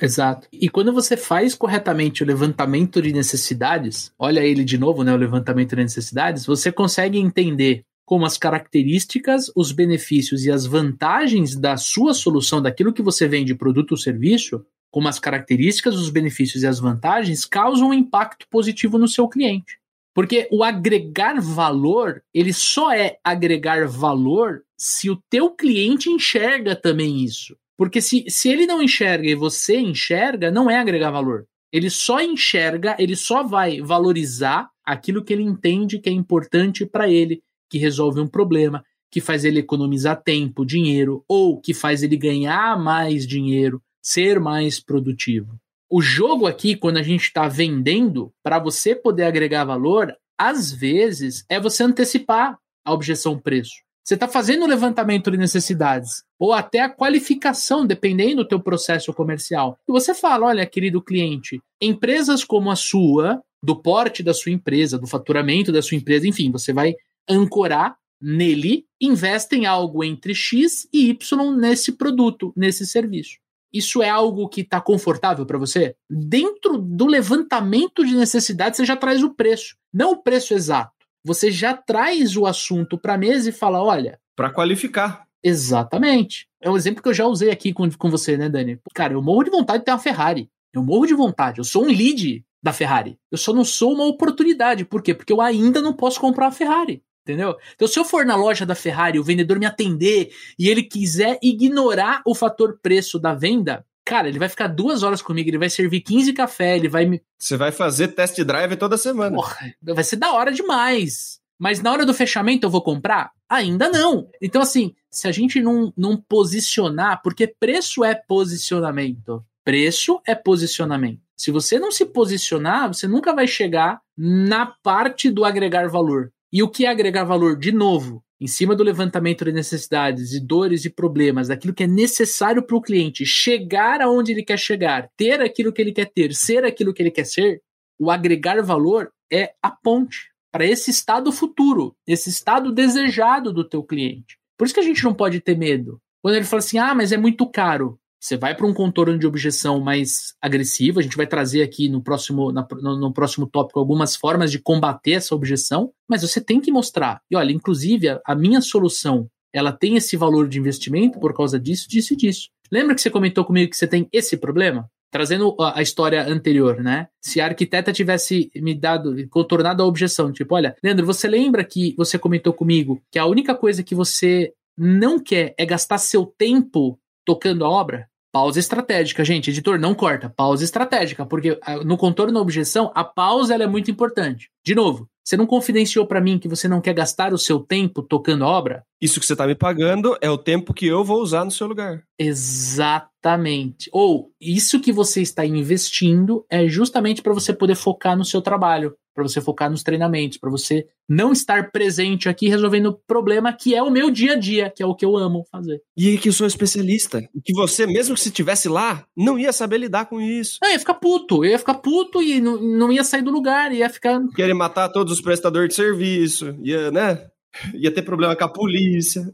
Exato. E quando você faz corretamente o levantamento de necessidades, olha ele de novo, né, o levantamento de necessidades, você consegue entender como as características, os benefícios e as vantagens da sua solução, daquilo que você vende, produto ou serviço, como as características, os benefícios e as vantagens causam um impacto positivo no seu cliente. Porque o agregar valor, ele só é agregar valor se o teu cliente enxerga também isso. Porque se, se ele não enxerga e você enxerga, não é agregar valor. Ele só enxerga, ele só vai valorizar aquilo que ele entende que é importante para ele, que resolve um problema, que faz ele economizar tempo, dinheiro, ou que faz ele ganhar mais dinheiro, ser mais produtivo. O jogo aqui, quando a gente está vendendo, para você poder agregar valor, às vezes é você antecipar a objeção preço. Você está fazendo o levantamento de necessidades ou até a qualificação, dependendo do teu processo comercial. E você fala, olha, querido cliente, empresas como a sua, do porte da sua empresa, do faturamento da sua empresa, enfim, você vai ancorar nele, investem algo entre X e Y nesse produto, nesse serviço. Isso é algo que está confortável para você? Dentro do levantamento de necessidade, você já traz o preço, não o preço exato. Você já traz o assunto para a mesa e fala: olha. Para qualificar. Exatamente. É um exemplo que eu já usei aqui com, com você, né, Dani? Cara, eu morro de vontade de ter uma Ferrari. Eu morro de vontade. Eu sou um lead da Ferrari. Eu só não sou uma oportunidade. Por quê? Porque eu ainda não posso comprar a Ferrari. Entendeu? Então, se eu for na loja da Ferrari, o vendedor me atender e ele quiser ignorar o fator preço da venda, cara, ele vai ficar duas horas comigo, ele vai servir 15 café, ele vai me. Você vai fazer test drive toda semana. Porra, vai ser da hora demais. Mas na hora do fechamento eu vou comprar? Ainda não. Então, assim, se a gente não, não posicionar, porque preço é posicionamento. Preço é posicionamento. Se você não se posicionar, você nunca vai chegar na parte do agregar valor. E o que é agregar valor? De novo, em cima do levantamento de necessidades e dores e problemas, daquilo que é necessário para o cliente chegar aonde ele quer chegar, ter aquilo que ele quer ter, ser aquilo que ele quer ser, o agregar valor é a ponte para esse estado futuro, esse estado desejado do teu cliente. Por isso que a gente não pode ter medo. Quando ele fala assim, ah, mas é muito caro. Você vai para um contorno de objeção mais agressivo. A gente vai trazer aqui no próximo, na, no, no, próximo tópico algumas formas de combater essa objeção, mas você tem que mostrar. E olha, inclusive, a, a minha solução ela tem esse valor de investimento por causa disso, disso e disso. Lembra que você comentou comigo que você tem esse problema? Trazendo a, história anterior, né? Se a arquiteta tivesse me dado, contornado a objeção, tipo, olha, Leandro, você lembra que você comentou comigo que a única coisa que você não quer é gastar seu tempo tocando a obra? Pausa estratégica, gente. Editor, não corta. Pausa estratégica, porque ah, no contorno da objeção, a pausa é muito importante. De novo, você não confidenciou para mim que você não quer gastar o seu tempo tocando a obra? Isso que você está me pagando é o tempo que eu vou usar no seu lugar. Exatamente. Ou isso que você está investindo é justamente para você poder focar no seu trabalho para você focar nos treinamentos, para você não estar presente aqui resolvendo o problema que é o meu dia a dia, que é o que eu amo fazer. E que eu sou especialista, que você, mesmo que se estivesse lá, não ia saber lidar com isso. Eu ia ficar puto, eu ia ficar puto e não, não ia sair do lugar, ia ficar. Querer matar todos os prestadores de serviço, ia, né? Ia ter problema com a polícia.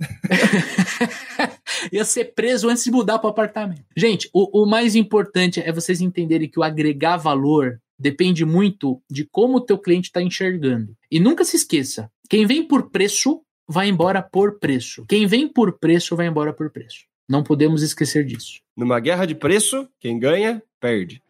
ia ser preso antes de mudar para o apartamento. Gente, o, o mais importante é vocês entenderem que o agregar valor depende muito de como o teu cliente está enxergando. E nunca se esqueça, quem vem por preço vai embora por preço. Quem vem por preço vai embora por preço. Não podemos esquecer disso. Numa guerra de preço, quem ganha, perde.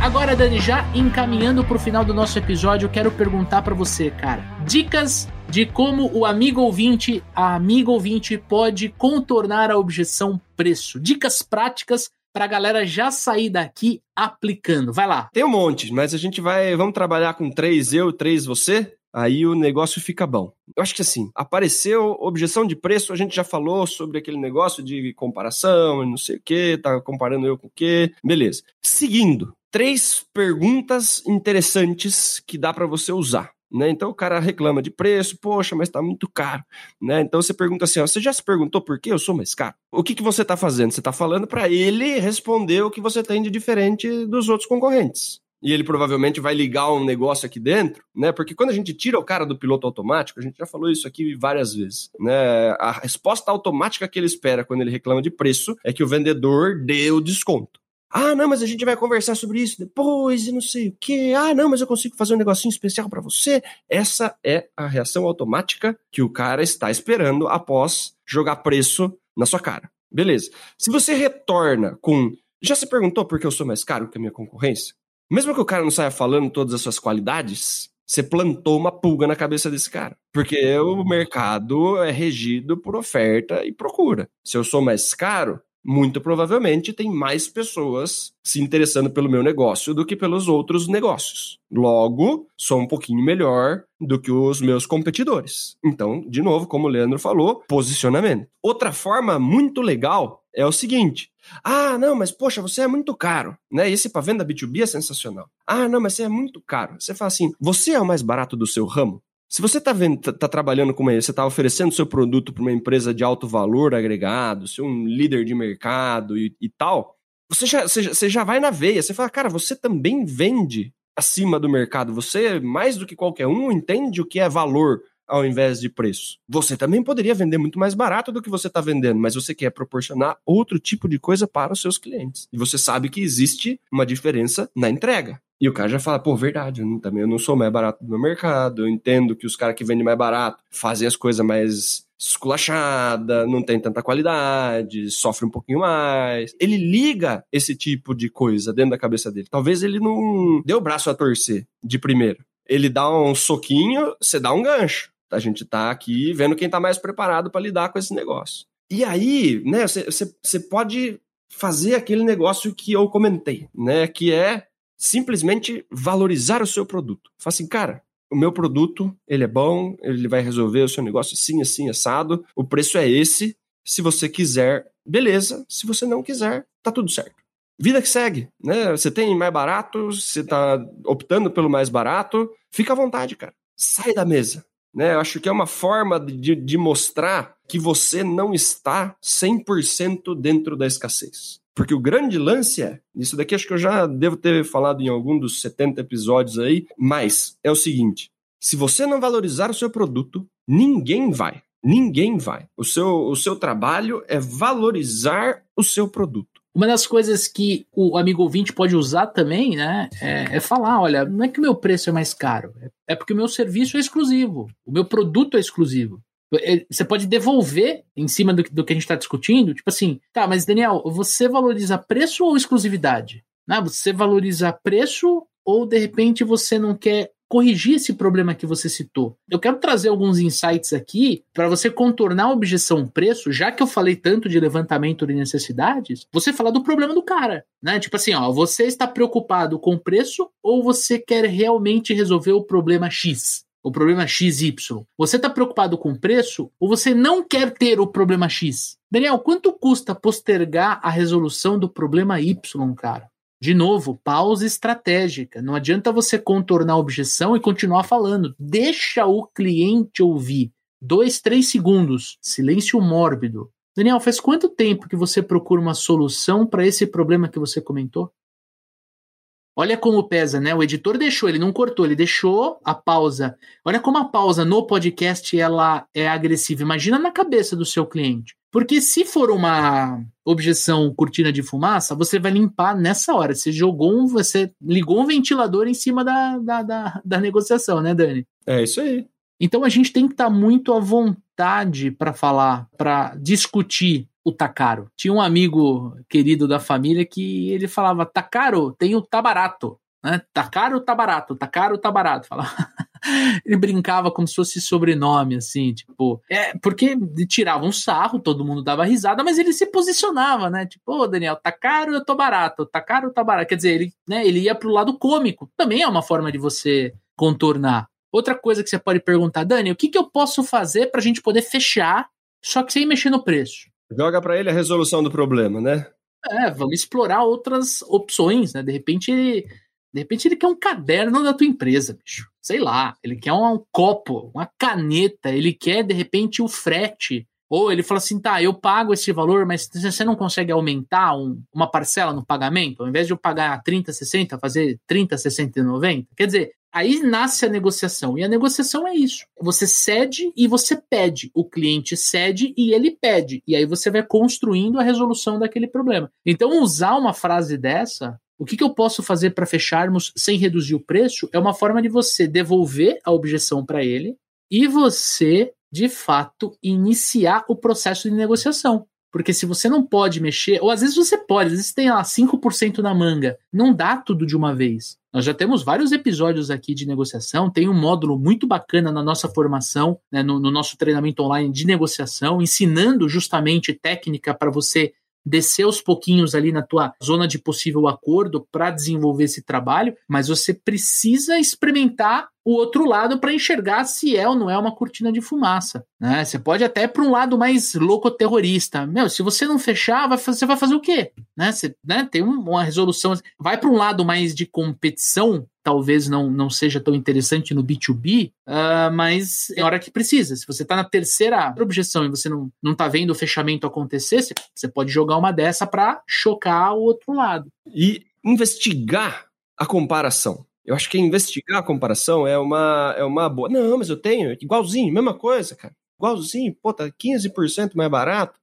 Agora, Dani, já encaminhando para o final do nosso episódio, eu quero perguntar para você, cara, dicas de como o amigo ouvinte, a amiga ouvinte, pode contornar a objeção preço. Dicas práticas para a galera já sair daqui aplicando. Vai lá. Tem um monte, mas a gente vai. Vamos trabalhar com três eu, três você? Aí o negócio fica bom. Eu acho que assim, apareceu objeção de preço, a gente já falou sobre aquele negócio de comparação, não sei o que, tá comparando eu com o que, beleza. Seguindo, três perguntas interessantes que dá para você usar. Né? Então o cara reclama de preço, poxa, mas está muito caro. Né? Então você pergunta assim: ó, você já se perguntou por que eu sou mais caro? O que, que você está fazendo? Você está falando para ele responder o que você tem de diferente dos outros concorrentes. E ele provavelmente vai ligar um negócio aqui dentro, né? Porque quando a gente tira o cara do piloto automático, a gente já falou isso aqui várias vezes, né? A resposta automática que ele espera quando ele reclama de preço é que o vendedor dê o desconto. Ah, não, mas a gente vai conversar sobre isso depois e não sei o quê. Ah, não, mas eu consigo fazer um negocinho especial para você. Essa é a reação automática que o cara está esperando após jogar preço na sua cara. Beleza. Se você retorna com. Já se perguntou por que eu sou mais caro que a minha concorrência? Mesmo que o cara não saia falando todas as suas qualidades, você plantou uma pulga na cabeça desse cara. Porque o mercado é regido por oferta e procura. Se eu sou mais caro, muito provavelmente tem mais pessoas se interessando pelo meu negócio do que pelos outros negócios. Logo, sou um pouquinho melhor do que os meus competidores. Então, de novo, como o Leandro falou, posicionamento. Outra forma muito legal é o seguinte: ah, não, mas poxa, você é muito caro, né? Esse para venda B2B é sensacional. Ah, não, mas você é muito caro. Você fala assim: você é o mais barato do seu ramo? Se você está tá, tá trabalhando com uma, você está oferecendo seu produto para uma empresa de alto valor agregado, ser um líder de mercado e, e tal, você já, você, você já vai na veia. Você fala, cara, você também vende acima do mercado. Você, mais do que qualquer um, entende o que é valor ao invés de preço. Você também poderia vender muito mais barato do que você está vendendo, mas você quer proporcionar outro tipo de coisa para os seus clientes. E você sabe que existe uma diferença na entrega. E o cara já fala, pô, verdade, eu também eu não sou mais barato do meu mercado, eu entendo que os caras que vendem mais barato fazem as coisas mais esculachada, não tem tanta qualidade, sofre um pouquinho mais. Ele liga esse tipo de coisa dentro da cabeça dele. Talvez ele não dê o braço a torcer de primeiro. Ele dá um soquinho, você dá um gancho. A gente tá aqui vendo quem tá mais preparado para lidar com esse negócio. E aí, né, você pode fazer aquele negócio que eu comentei, né, que é simplesmente valorizar o seu produto. Fala assim, cara, o meu produto, ele é bom, ele vai resolver o seu negócio assim, assim, assado, o preço é esse, se você quiser, beleza, se você não quiser, tá tudo certo. Vida que segue, né? Você tem mais barato, você tá optando pelo mais barato, fica à vontade, cara. Sai da mesa, né? Eu acho que é uma forma de, de mostrar que você não está 100% dentro da escassez. Porque o grande lance é, isso daqui acho que eu já devo ter falado em algum dos 70 episódios aí, mas é o seguinte: se você não valorizar o seu produto, ninguém vai. Ninguém vai. O seu, o seu trabalho é valorizar o seu produto. Uma das coisas que o amigo ouvinte pode usar também, né, é, é, falar, olha, não é que o meu preço é mais caro, é porque o meu serviço é exclusivo, o meu produto é exclusivo. É, você pode devolver em cima do, do que a gente está discutindo, tipo assim, tá, mas Daniel, você valoriza preço ou exclusividade? Né? Você valoriza preço ou de repente você não quer corrigir esse problema que você citou. Eu quero trazer alguns insights aqui para você contornar a objeção preço, já que eu falei tanto de levantamento de necessidades, você falar do problema do cara, né? Tipo assim, ó, você está preocupado com preço ou você quer realmente resolver o problema X? O problema XY. Você está preocupado com o preço ou você não quer ter o problema X? Daniel, quanto custa postergar a resolução do problema Y, cara? De novo, pausa estratégica. Não adianta você contornar a objeção e continuar falando. Deixa o cliente ouvir. Dois, três segundos. Silêncio mórbido. Daniel, faz quanto tempo que você procura uma solução para esse problema que você comentou? Olha como pesa, né? O editor deixou, ele não cortou, ele deixou a pausa. Olha como a pausa no podcast ela é agressiva. Imagina na cabeça do seu cliente. Porque se for uma objeção cortina de fumaça, você vai limpar nessa hora. Você jogou um, você ligou um ventilador em cima da, da, da, da negociação, né, Dani? É isso aí. Então a gente tem que estar tá muito à vontade para falar, para discutir o tá caro. Tinha um amigo querido da família que ele falava: tá caro, tem o tá barato. Né? Tá caro tá barato? Tá caro tá barato? Fala. ele brincava como se fosse sobrenome, assim, tipo. É, porque tirava um sarro, todo mundo dava risada, mas ele se posicionava, né? Tipo, ô, Daniel, tá caro, eu tô barato, tá caro, tô barato. Quer dizer, ele, né, ele ia pro lado cômico. Também é uma forma de você contornar. Outra coisa que você pode perguntar, Dani, o que, que eu posso fazer pra gente poder fechar, só que sem mexer no preço? Joga para ele a resolução do problema, né? É, vamos explorar outras opções, né? De repente ele de repente ele quer um caderno da tua empresa, bicho. Sei lá, ele quer um, um copo, uma caneta, ele quer de repente o frete. Ou ele fala assim, tá, eu pago esse valor, mas você não consegue aumentar um, uma parcela no pagamento? Ao invés de eu pagar 30, 60, fazer 30, 60 e 90? Quer dizer, aí nasce a negociação. E a negociação é isso. Você cede e você pede. O cliente cede e ele pede. E aí você vai construindo a resolução daquele problema. Então, usar uma frase dessa o que, que eu posso fazer para fecharmos sem reduzir o preço? É uma forma de você devolver a objeção para ele e você, de fato, iniciar o processo de negociação. Porque se você não pode mexer, ou às vezes você pode, às vezes tem lá 5% na manga, não dá tudo de uma vez. Nós já temos vários episódios aqui de negociação, tem um módulo muito bacana na nossa formação, né, no, no nosso treinamento online de negociação, ensinando justamente técnica para você descer aos pouquinhos ali na tua zona de possível acordo para desenvolver esse trabalho, mas você precisa experimentar o outro lado para enxergar se é ou não é uma cortina de fumaça. Né? Você pode até para um lado mais louco terrorista. Meu, se você não fechar, vai, você vai fazer o quê? Né? Você, né? Tem uma resolução. Vai para um lado mais de competição, talvez não, não seja tão interessante no B2B, uh, ah, mas é hora que precisa. Se você está na terceira objeção e você não, não tá vendo o fechamento acontecer, você, você pode jogar uma dessa para chocar o outro lado. E investigar a comparação. Eu acho que investigar a comparação é uma, é uma boa. Não, mas eu tenho, igualzinho, mesma coisa, cara. Igualzinho, pô, tá 15% mais barato.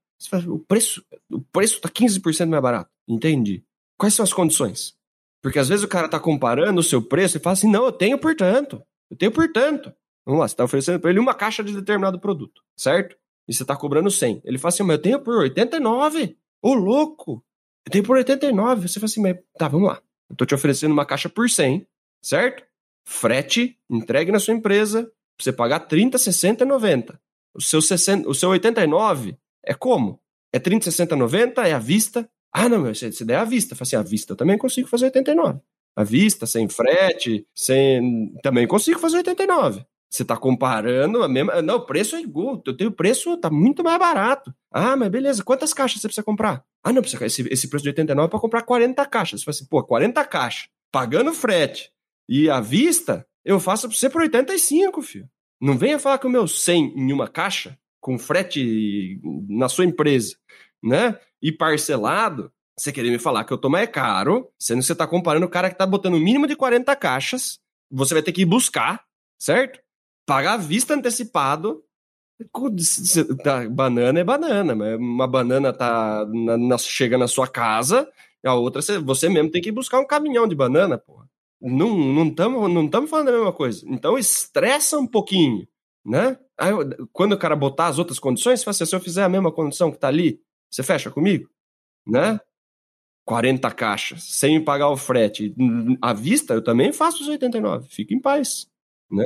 o preço, o preço tá 15% mais barato. Entendi. Quais são as condições? Porque às vezes o cara tá comparando o seu preço e fala assim: não, eu tenho por tanto. Eu tenho por tanto. Vamos lá, você tá oferecendo para ele uma caixa de determinado produto, certo? E você tá cobrando 100. Ele fala assim: mas eu tenho por 89. Ô, louco! Eu tenho por 89. Você fala assim: mas tá, vamos lá. Eu tô te oferecendo uma caixa por 100 certo? Frete, entregue na sua empresa, pra você pagar 30, 60 e 90. O seu, 60, o seu 89 é como? É 30, 60, 90? É à vista? Ah, não, se, se der à vista, fala assim, à vista eu também consigo fazer 89. À vista, sem frete, sem. Também consigo fazer 89. Você está comparando a mesma. Não, o preço é igual. Eu tenho preço, tá muito mais barato. Ah, mas beleza. Quantas caixas você precisa comprar? Ah, não, precisa, esse, esse preço de 89 é para comprar 40 caixas. Você fala assim, pô, 40 caixas, pagando frete, e à vista, eu faço pra você por 85, filho. Não venha falar que o meu 100 em uma caixa, com frete na sua empresa, né? E parcelado, você querer me falar que eu tô mais caro, sendo que você tá comparando o cara que tá botando o mínimo de 40 caixas, você vai ter que ir buscar, certo? Pagar à vista antecipado. Banana é banana, mas uma banana tá na, na, chega na sua casa, a outra você mesmo tem que buscar um caminhão de banana, porra. Não estamos não não falando a mesma coisa. Então estressa um pouquinho, né? Aí, quando o cara botar as outras condições, assim, se eu fizer a mesma condição que tá ali, você fecha comigo? Né? 40 caixas, sem pagar o frete. À vista, eu também faço os 89. Fica em paz, né?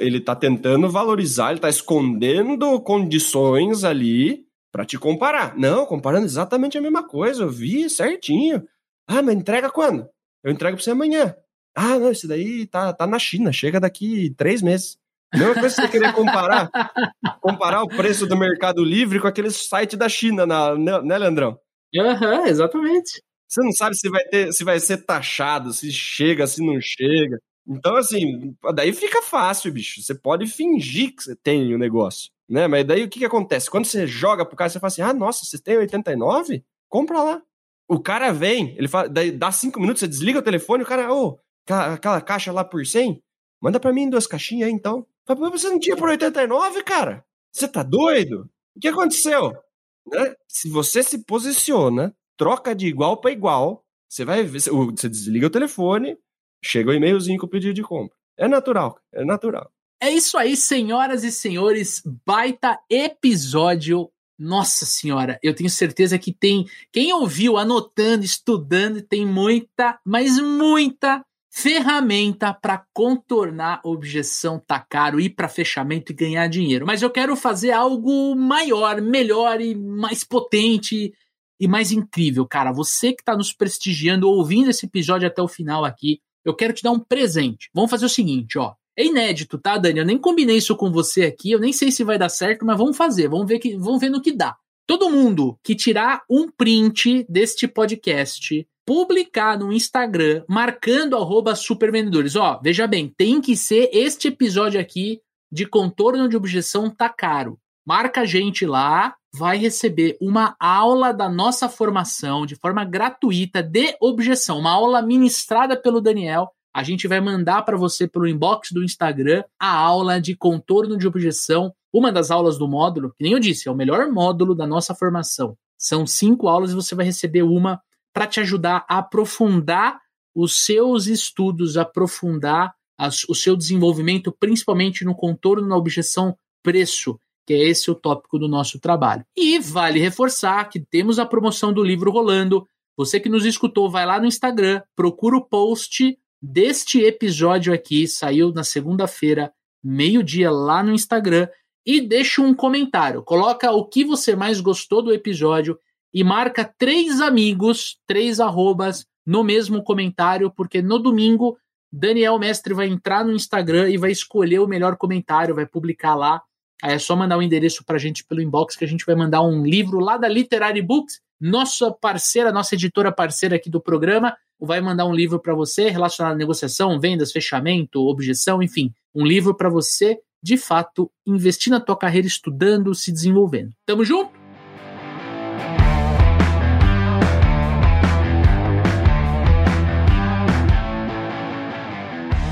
Ele tá tentando valorizar, ele tá escondendo condições ali para te comparar. Não, comparando exatamente a mesma coisa, eu vi certinho. Ah, mas entrega quando? Eu entrego pra você amanhã. Ah, não, esse daí tá, tá na China, chega daqui três meses. Mesma coisa você querer comparar, comparar o preço do Mercado Livre com aquele site da China, na, né, né, Leandrão? Aham, uhum, exatamente. Você não sabe se vai ter, se vai ser taxado, se chega, se não chega. Então, assim, daí fica fácil, bicho. Você pode fingir que você tem o negócio, né? Mas daí o que, que acontece? Quando você joga pro cara, você fala assim: ah, nossa, você tem 89? Compra lá. O cara vem, ele fala, daí dá cinco minutos, você desliga o telefone, o cara, ô, oh, aquela, caixa lá por 100, manda para mim duas caixinhas aí então. Mas você não tinha por 89, cara? Você tá doido? O que aconteceu? Né? Se você se posiciona, troca de igual para igual, você vai ver, você desliga o telefone, chega o e-mailzinho com o pedido de compra. É natural, é natural. É isso aí, senhoras e senhores, baita episódio. Nossa senhora, eu tenho certeza que tem quem ouviu, anotando, estudando, tem muita, mas muita ferramenta para contornar objeção tá caro, ir para fechamento e ganhar dinheiro. Mas eu quero fazer algo maior, melhor e mais potente e mais incrível, cara. Você que está nos prestigiando, ouvindo esse episódio até o final aqui, eu quero te dar um presente. Vamos fazer o seguinte, ó. É inédito, tá, Dani? Eu nem combinei isso com você aqui, eu nem sei se vai dar certo, mas vamos fazer, vamos ver, que, vamos ver no que dá. Todo mundo que tirar um print deste podcast publicar no Instagram marcando arroba supervendedores. Ó, veja bem, tem que ser este episódio aqui de contorno de objeção tá caro. Marca a gente lá, vai receber uma aula da nossa formação de forma gratuita de objeção, uma aula ministrada pelo Daniel. A gente vai mandar para você pelo inbox do Instagram a aula de contorno de objeção, uma das aulas do módulo, que nem eu disse, é o melhor módulo da nossa formação. São cinco aulas e você vai receber uma para te ajudar a aprofundar os seus estudos, aprofundar as, o seu desenvolvimento, principalmente no contorno na objeção preço, que é esse o tópico do nosso trabalho. E vale reforçar que temos a promoção do livro rolando. Você que nos escutou, vai lá no Instagram, procura o post deste episódio aqui, saiu na segunda-feira, meio-dia, lá no Instagram, e deixa um comentário. Coloca o que você mais gostou do episódio e marca três amigos, três arrobas no mesmo comentário, porque no domingo Daniel Mestre vai entrar no Instagram e vai escolher o melhor comentário, vai publicar lá. Aí é só mandar o um endereço pra gente pelo inbox que a gente vai mandar um livro lá da Literary Books, nossa parceira, nossa editora parceira aqui do programa, vai mandar um livro para você relacionado à negociação, vendas, fechamento, objeção, enfim, um livro para você de fato investir na tua carreira estudando, se desenvolvendo. Tamo junto?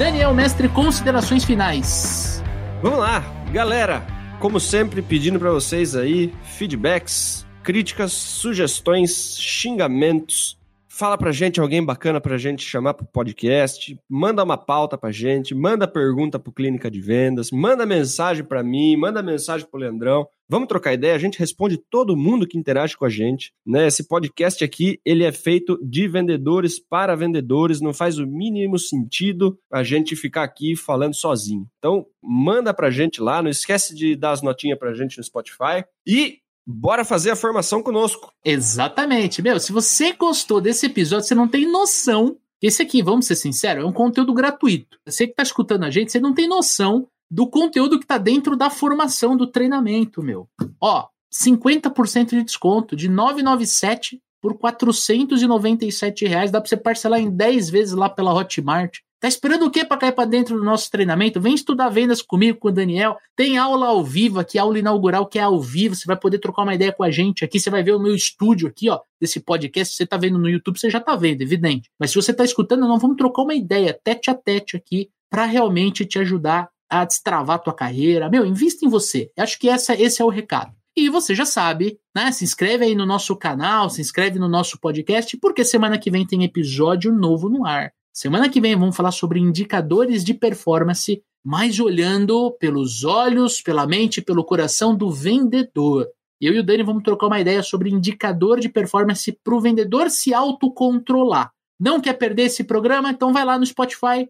Daniel Mestre, considerações finais. Vamos lá, galera. Como sempre, pedindo para vocês aí feedbacks, críticas, sugestões, xingamentos. Fala pra gente alguém bacana pra gente chamar pro podcast, manda uma pauta pra gente, manda pergunta pro Clínica de Vendas, manda mensagem para mim, manda mensagem pro Leandrão. Vamos trocar ideia, a gente responde todo mundo que interage com a gente, né? Esse podcast aqui, ele é feito de vendedores para vendedores, não faz o mínimo sentido a gente ficar aqui falando sozinho. Então, manda pra gente lá, não esquece de dar as notinhas pra gente no Spotify e bora fazer a formação conosco. Exatamente. Meu, se você gostou desse episódio, você não tem noção esse aqui, vamos ser sinceros, é um conteúdo gratuito. Você que está escutando a gente, você não tem noção do conteúdo que está dentro da formação do treinamento, meu. Ó, 50% de desconto, de 997 por 497 reais. Dá para você parcelar em 10 vezes lá pela Hotmart. Tá esperando o quê para cair para dentro do nosso treinamento? Vem estudar vendas comigo, com o Daniel. Tem aula ao vivo aqui, aula inaugural que é ao vivo. Você vai poder trocar uma ideia com a gente aqui. Você vai ver o meu estúdio aqui, ó, desse podcast. Se você tá vendo no YouTube, você já tá vendo, evidente. Mas se você tá escutando, nós vamos trocar uma ideia tete a tete aqui para realmente te ajudar a destravar a tua carreira. Meu, invista em você. Acho que essa, esse é o recado. E você já sabe, né? Se inscreve aí no nosso canal, se inscreve no nosso podcast, porque semana que vem tem episódio novo no ar. Semana que vem vamos falar sobre indicadores de performance, mas olhando pelos olhos, pela mente, pelo coração do vendedor. Eu e o Dani vamos trocar uma ideia sobre indicador de performance para o vendedor se autocontrolar. Não quer perder esse programa? Então vai lá no Spotify,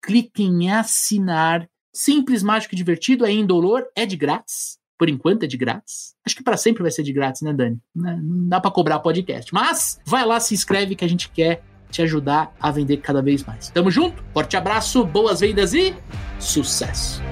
clique em assinar Simples, mágico e divertido, é indolor, é de grátis. Por enquanto é de grátis. Acho que para sempre vai ser de grátis, né, Dani? Né, não dá para cobrar podcast. Mas vai lá, se inscreve que a gente quer te ajudar a vender cada vez mais. Tamo junto? Forte abraço, boas vendas e sucesso!